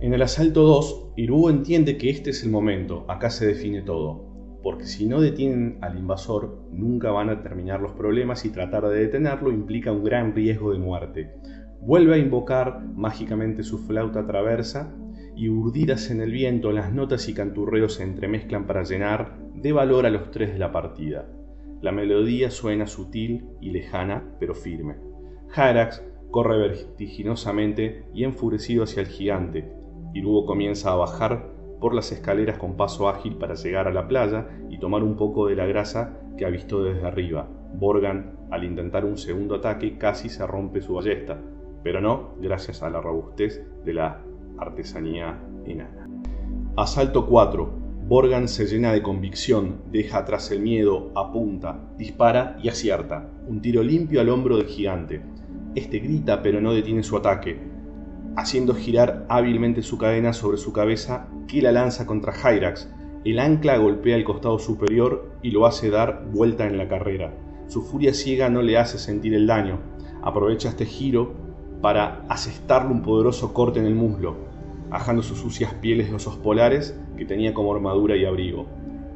En el asalto 2, Irugo entiende que este es el momento, acá se define todo. porque si no detienen al invasor, nunca van a terminar los problemas y tratar de detenerlo implica un gran riesgo de muerte. Vuelve a invocar mágicamente su flauta traversa y urdidas en el viento, las notas y canturreos se entremezclan para llenar de valor a los tres de la partida. La melodía suena sutil y lejana, pero firme. Hyrax corre vertiginosamente y enfurecido hacia el gigante. Irubo comienza a bajar por las escaleras con paso ágil para llegar a la playa y tomar un poco de la grasa que ha visto desde arriba. Borgan, al intentar un segundo ataque, casi se rompe su ballesta, pero no gracias a la robustez de la artesanía enana. Asalto 4. Borgan se llena de convicción, deja atrás el miedo, apunta, dispara y acierta. Un tiro limpio al hombro del gigante. Este grita pero no detiene su ataque, haciendo girar hábilmente su cadena sobre su cabeza que la lanza contra Hyrax. El ancla golpea el costado superior y lo hace dar vuelta en la carrera. Su furia ciega no le hace sentir el daño. Aprovecha este giro para asestarle un poderoso corte en el muslo, ajando sus sucias pieles de osos polares que tenía como armadura y abrigo.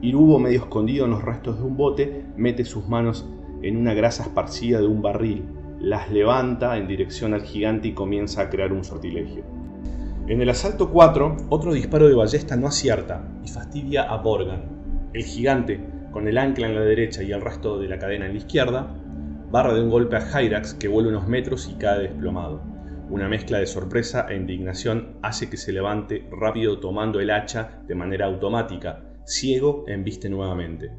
Irubo, medio escondido en los restos de un bote, mete sus manos en una grasa esparcida de un barril, las levanta en dirección al gigante y comienza a crear un sortilegio. En el asalto 4, otro disparo de ballesta no acierta y fastidia a Borgan. El gigante, con el ancla en la derecha y el resto de la cadena en la izquierda, barra de un golpe a Hyrax que vuela unos metros y cae desplomado. Una mezcla de sorpresa e indignación hace que se levante rápido tomando el hacha de manera automática, ciego embiste nuevamente.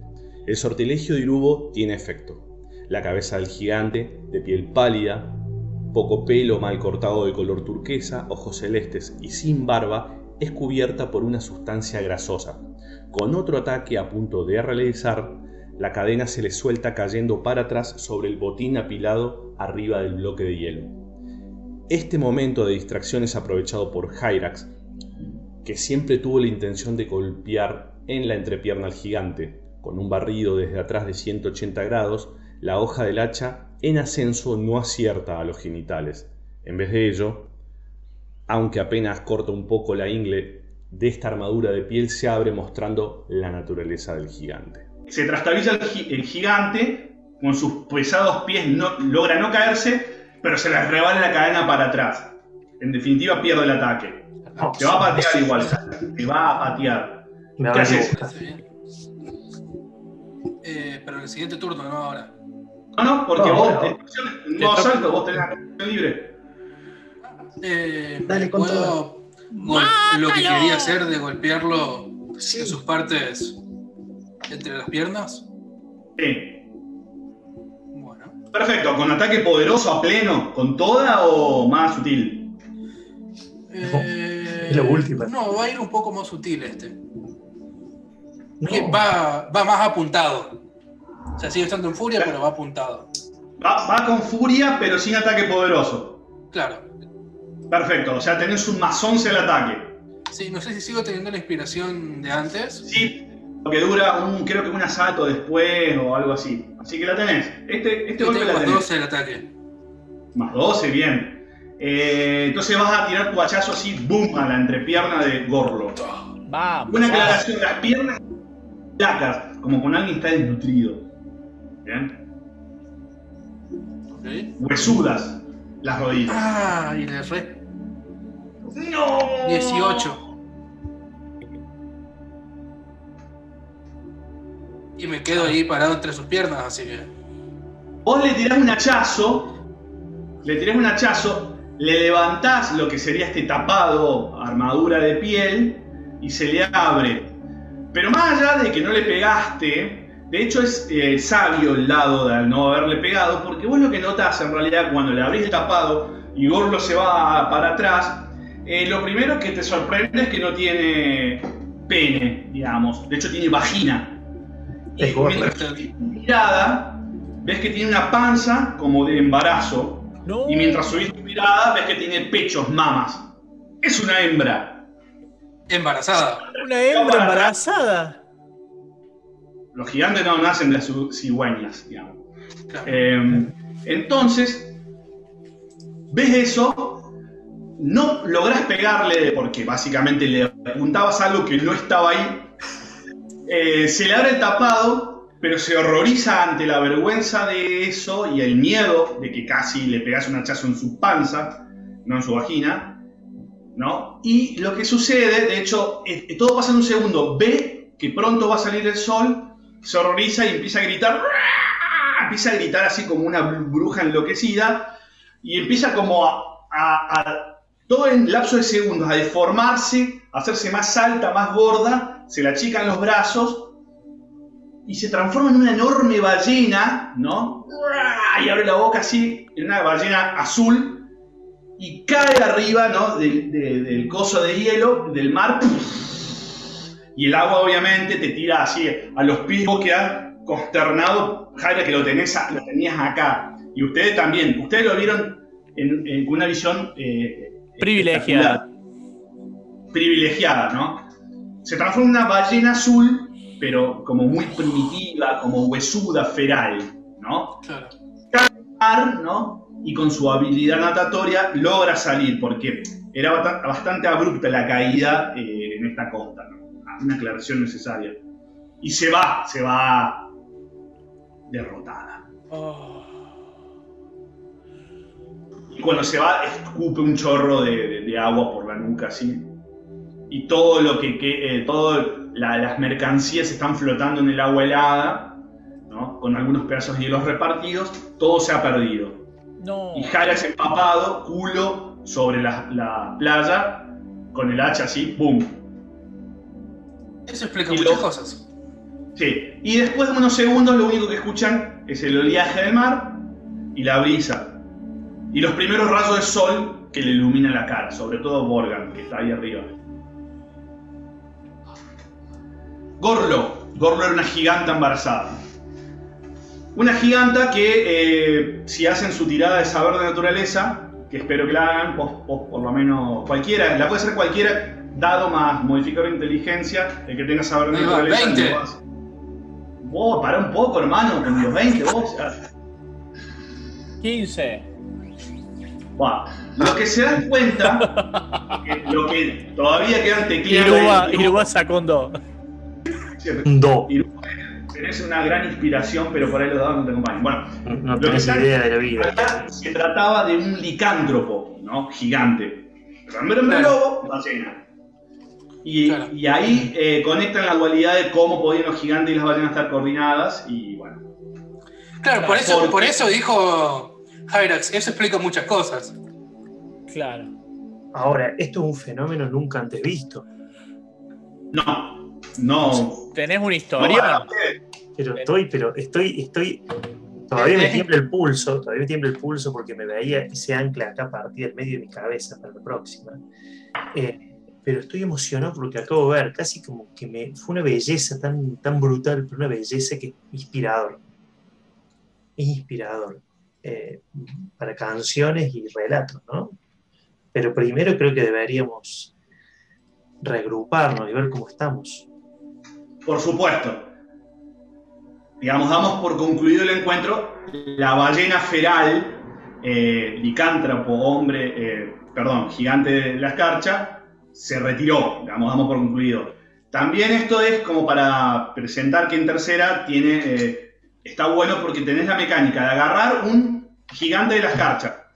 El sortilegio de Irubo tiene efecto. La cabeza del gigante, de piel pálida, poco pelo mal cortado de color turquesa, ojos celestes y sin barba, es cubierta por una sustancia grasosa. Con otro ataque a punto de realizar, la cadena se le suelta cayendo para atrás sobre el botín apilado arriba del bloque de hielo. Este momento de distracción es aprovechado por Hyrax, que siempre tuvo la intención de golpear en la entrepierna al gigante, con un barrido desde atrás de 180 grados, la hoja del hacha en ascenso no acierta a los genitales. En vez de ello, aunque apenas corta un poco la ingle de esta armadura de piel, se abre mostrando la naturaleza del gigante. Se trastabilla el, gigante, con sus pesados pies no, logra no caerse, pero se le rebala la cadena para atrás. En definitiva, pierde el ataque. Te va a patear igual, te va a patear. ¿Qué haces? Eh, pero en el siguiente turno, no ahora. No, no, porque vos, no asalto, vos tenés la acción libre. Eh, Dale con ¿puedo lo que quería hacer de golpearlo en sus partes entre las piernas? Sí. Perfecto, ¿con ataque poderoso a pleno, con toda o más sutil? Eh, lo último. No, va a ir un poco más sutil este. Va, va más apuntado. O sea, sigue estando en furia, pero va apuntado. Va, con furia, pero sin ataque poderoso. Claro. Perfecto, o sea, tenés un más 11 al ataque. Sí, no sé si sigo teniendo la inspiración de antes. Sí, lo que dura un, creo que un asalto después o algo así. Así que la tenés. Este, este golpe la tenés. Más 12 el ataque. Más 12, bien. Eh, entonces vas a tirar tu hachazo así, boom, a la entrepierna de Gorlo. Vamos. Una aclaración, las piernas placas, como con alguien está desnutrido. ¿Bien? Okay. Huesudas las rodillas. Ah, y le re. ¡No! 18. Y me quedo ahí parado entre sus piernas, así que. Vos le tirás un hachazo, le tirás un hachazo, le levantás lo que sería este tapado, armadura de piel, y se le abre. Pero más allá de que no le pegaste, de hecho, es eh, sabio el lado de no haberle pegado, porque vos lo que notas en realidad cuando le abrís el tapado y Gorlo se va para atrás, eh, lo primero que te sorprende es que no tiene pene, digamos. De hecho, tiene vagina. Y mientras mirada, ves que tiene una panza como de embarazo. Y mientras subís tu mirada, ves que tiene pechos, mamas. Es una hembra. Embarazada. Una hembra embarazada. Los gigantes no nacen de las cigüeñas, digamos. Eh, entonces, ves eso, no lográs pegarle porque básicamente le apuntabas algo que no estaba ahí. Eh, se le abre el tapado, pero se horroriza ante la vergüenza de eso y el miedo de que casi le pegase un hachazo en su panza, no en su vagina, ¿no? Y lo que sucede, de hecho, todo pasa en un segundo. Ve que pronto va a salir el sol, se horroriza y empieza a gritar, empieza a gritar así como una bruja enloquecida y empieza como a- todo en lapso de segundos, a deformarse, a hacerse más alta, más gorda, se le achican los brazos y se transforma en una enorme ballena, ¿no? Y abre la boca así, en una ballena azul, y cae arriba, ¿no? Del, de- del coso de hielo, del mar, y el agua obviamente te tira así a los pies, vos quedás consternado, Jaime, que lo, tenés lo tenías acá, y ustedes también, ustedes lo vieron en, en una visión eh, Privilegiada. privilegiada, ¿no? Se transforma en una ballena azul, pero como muy primitiva, como huesuda, feral, ¿no? Claro. Mar, ¿no? Y con su habilidad natatoria logra salir, porque era bastante abrupta la caída eh, en esta costa, ¿no? Una aclaración necesaria. Y se va, se va derrotada. Y cuando se va, escupe un chorro de, de- de agua por la nuca, así. Y todo lo que, que eh, todas las mercancías están flotando en el agua helada, ¿no? Con algunos pedazos de hielos repartidos, todo se ha perdido. No. Y Jarax empapado, culo, sobre la, la playa, con el hacha así, ¡boom! Eso explica Y muchas lo- cosas. Sí. Y después de unos segundos lo único que escuchan es el oleaje del mar y la brisa. Y los primeros rayos de sol que le iluminan la cara, sobre todo Morgan, que está ahí arriba. Gorlo. Gorlo era una giganta embarazada. Una giganta que, eh, si hacen su tirada de saber de naturaleza, que espero que la hagan, vos, vos por lo menos cualquiera, la puede hacer cualquiera, dado más modificador de inteligencia, el que tenga saber de naturaleza. 20. lo hace. Vos, pará un poco, hermano, con los 20, vos. ya. 15. Buah. Lo que se dan cuenta, que lo que todavía quedan tecleando. Iruba, sacó un 2. Sí, Un do. Iruba, Tenés una gran inspiración, pero por ahí los dados no te acompañan. Bueno, No Lo que tenés idea de la vida. acá se trataba de un licántropo, ¿no? Gigante. Hombre, hombre, Claro. lobo, ballena. Y, Claro. y ahí eh, conectan la dualidad de cómo podían los gigantes y las ballenas estar coordinadas. Y bueno, Claro, por eso, por eso dijo Hyrax, eso explica muchas cosas. Claro. Ahora, esto es un fenómeno nunca antes visto. no, no. ¿Tenés una historia? Pero estoy, pero estoy, estoy. Todavía me tiembla el pulso, todavía me tiembla el pulso porque me veía ese ancla acá partido del medio de mi cabeza para la próxima. Eh, pero estoy emocionado por lo que acabo de ver, casi como que me fue una belleza tan, tan brutal, pero una belleza que es inspirador. Es inspirador. Eh, para canciones y relatos, ¿no? Pero primero creo que deberíamos reagruparnos y ver cómo estamos. Por supuesto. Digamos, damos por concluido el encuentro. La ballena feral, eh, licántropo, hombre, eh, perdón, gigante de la escarcha, se retiró. Digamos, damos por concluido. También esto es como para presentar que en tercera tiene, eh, está bueno porque tenés la mecánica de agarrar un gigante de la escarcha,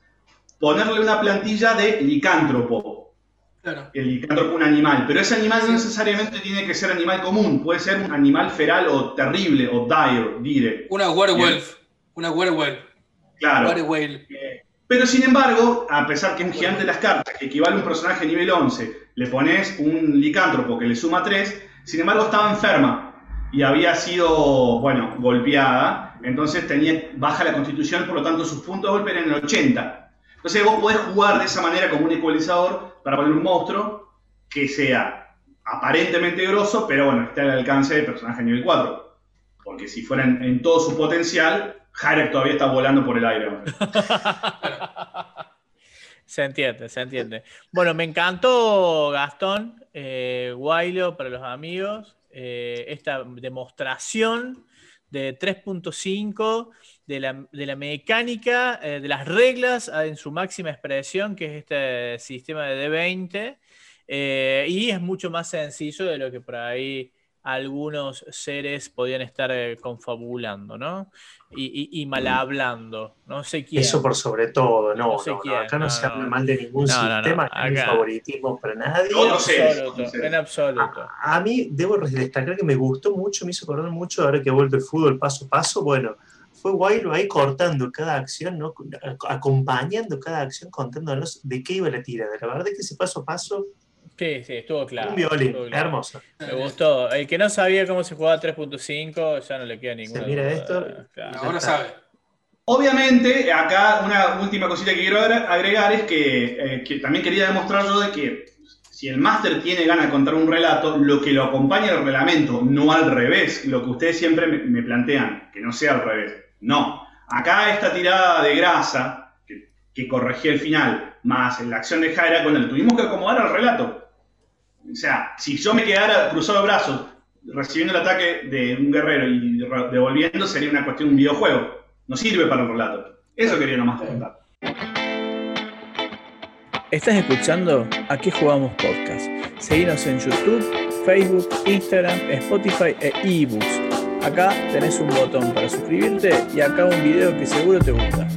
ponerle una plantilla de licántropo, Claro. el licántropo un animal, pero ese animal no necesariamente tiene que ser animal común, puede ser un animal feral o terrible o dire, dire. Una werewolf. Una werewolf. Claro. Werewolf. Pero sin embargo, a pesar que es un gigante de las cartas, que equivale a un personaje nivel 11, le pones un licántropo que le suma 3, sin embargo estaba enferma y había sido, bueno, golpeada, entonces tenía baja la constitución, por lo tanto sus puntos de golpe eran en el 80. Entonces vos podés jugar de esa manera como un ecualizador para poner un monstruo que sea aparentemente grosso, pero bueno, esté al alcance del personaje nivel 4. Porque si fuera en, todo su potencial, Jarek todavía está volando por el aire. Se entiende, se entiende. Bueno, me encantó Gastón, eh, para los amigos, eh, esta demostración de 3.5 de la, de la mecánica, eh, de las reglas ah, en su máxima expresión, que es este sistema de D20, eh, y es mucho más sencillo de lo que por ahí algunos seres podían estar eh, confabulando, ¿no? Y, y, mal hablando, no sé quién. Eso por sobre todo, no, No sé no, quién, acá no, no, se habla no. mal de ningún No, no, no, sistema, no hay acá. favoritismo para nadie. No, En no sé, absoluto, en absoluto. A, a mí debo destacar que me gustó mucho, me hizo acordar mucho, ahora que ha vuelto el fútbol paso a paso, bueno, fue Guaylo ahí cortando cada acción, ¿no? acompañando cada acción, contándonos de qué iba la tirada. La verdad es que ese paso a paso, Sí, sí, estuvo claro. un violín, estuvo claro. hermoso. Me gustó. El que no sabía cómo se jugaba 3.5 ya no le queda ninguna mira duda. esto. Claro. Ahora sabe. Obviamente, acá una última cosita que quiero agregar es que, eh, que también quería demostrar yo de que si el máster tiene ganas de contar un relato, lo que lo acompaña es el reglamento, no al revés, lo que ustedes siempre me, me plantean, que no sea al revés. No, acá esta tirada de grasa que, que corregí al final, más la acción de Jaira, con el tuvimos que acomodar al relato. O sea, si yo me quedara cruzado de brazos recibiendo el ataque de un guerrero y devolviendo, sería una cuestión de un videojuego. No sirve para un relato. Eso quería nomás comentar. Estás escuchando A qué jugamos podcast. Seguinos en YouTube, Facebook, Instagram, Spotify e eBooks. Acá tenés un botón para suscribirte y acá un video que seguro te gusta.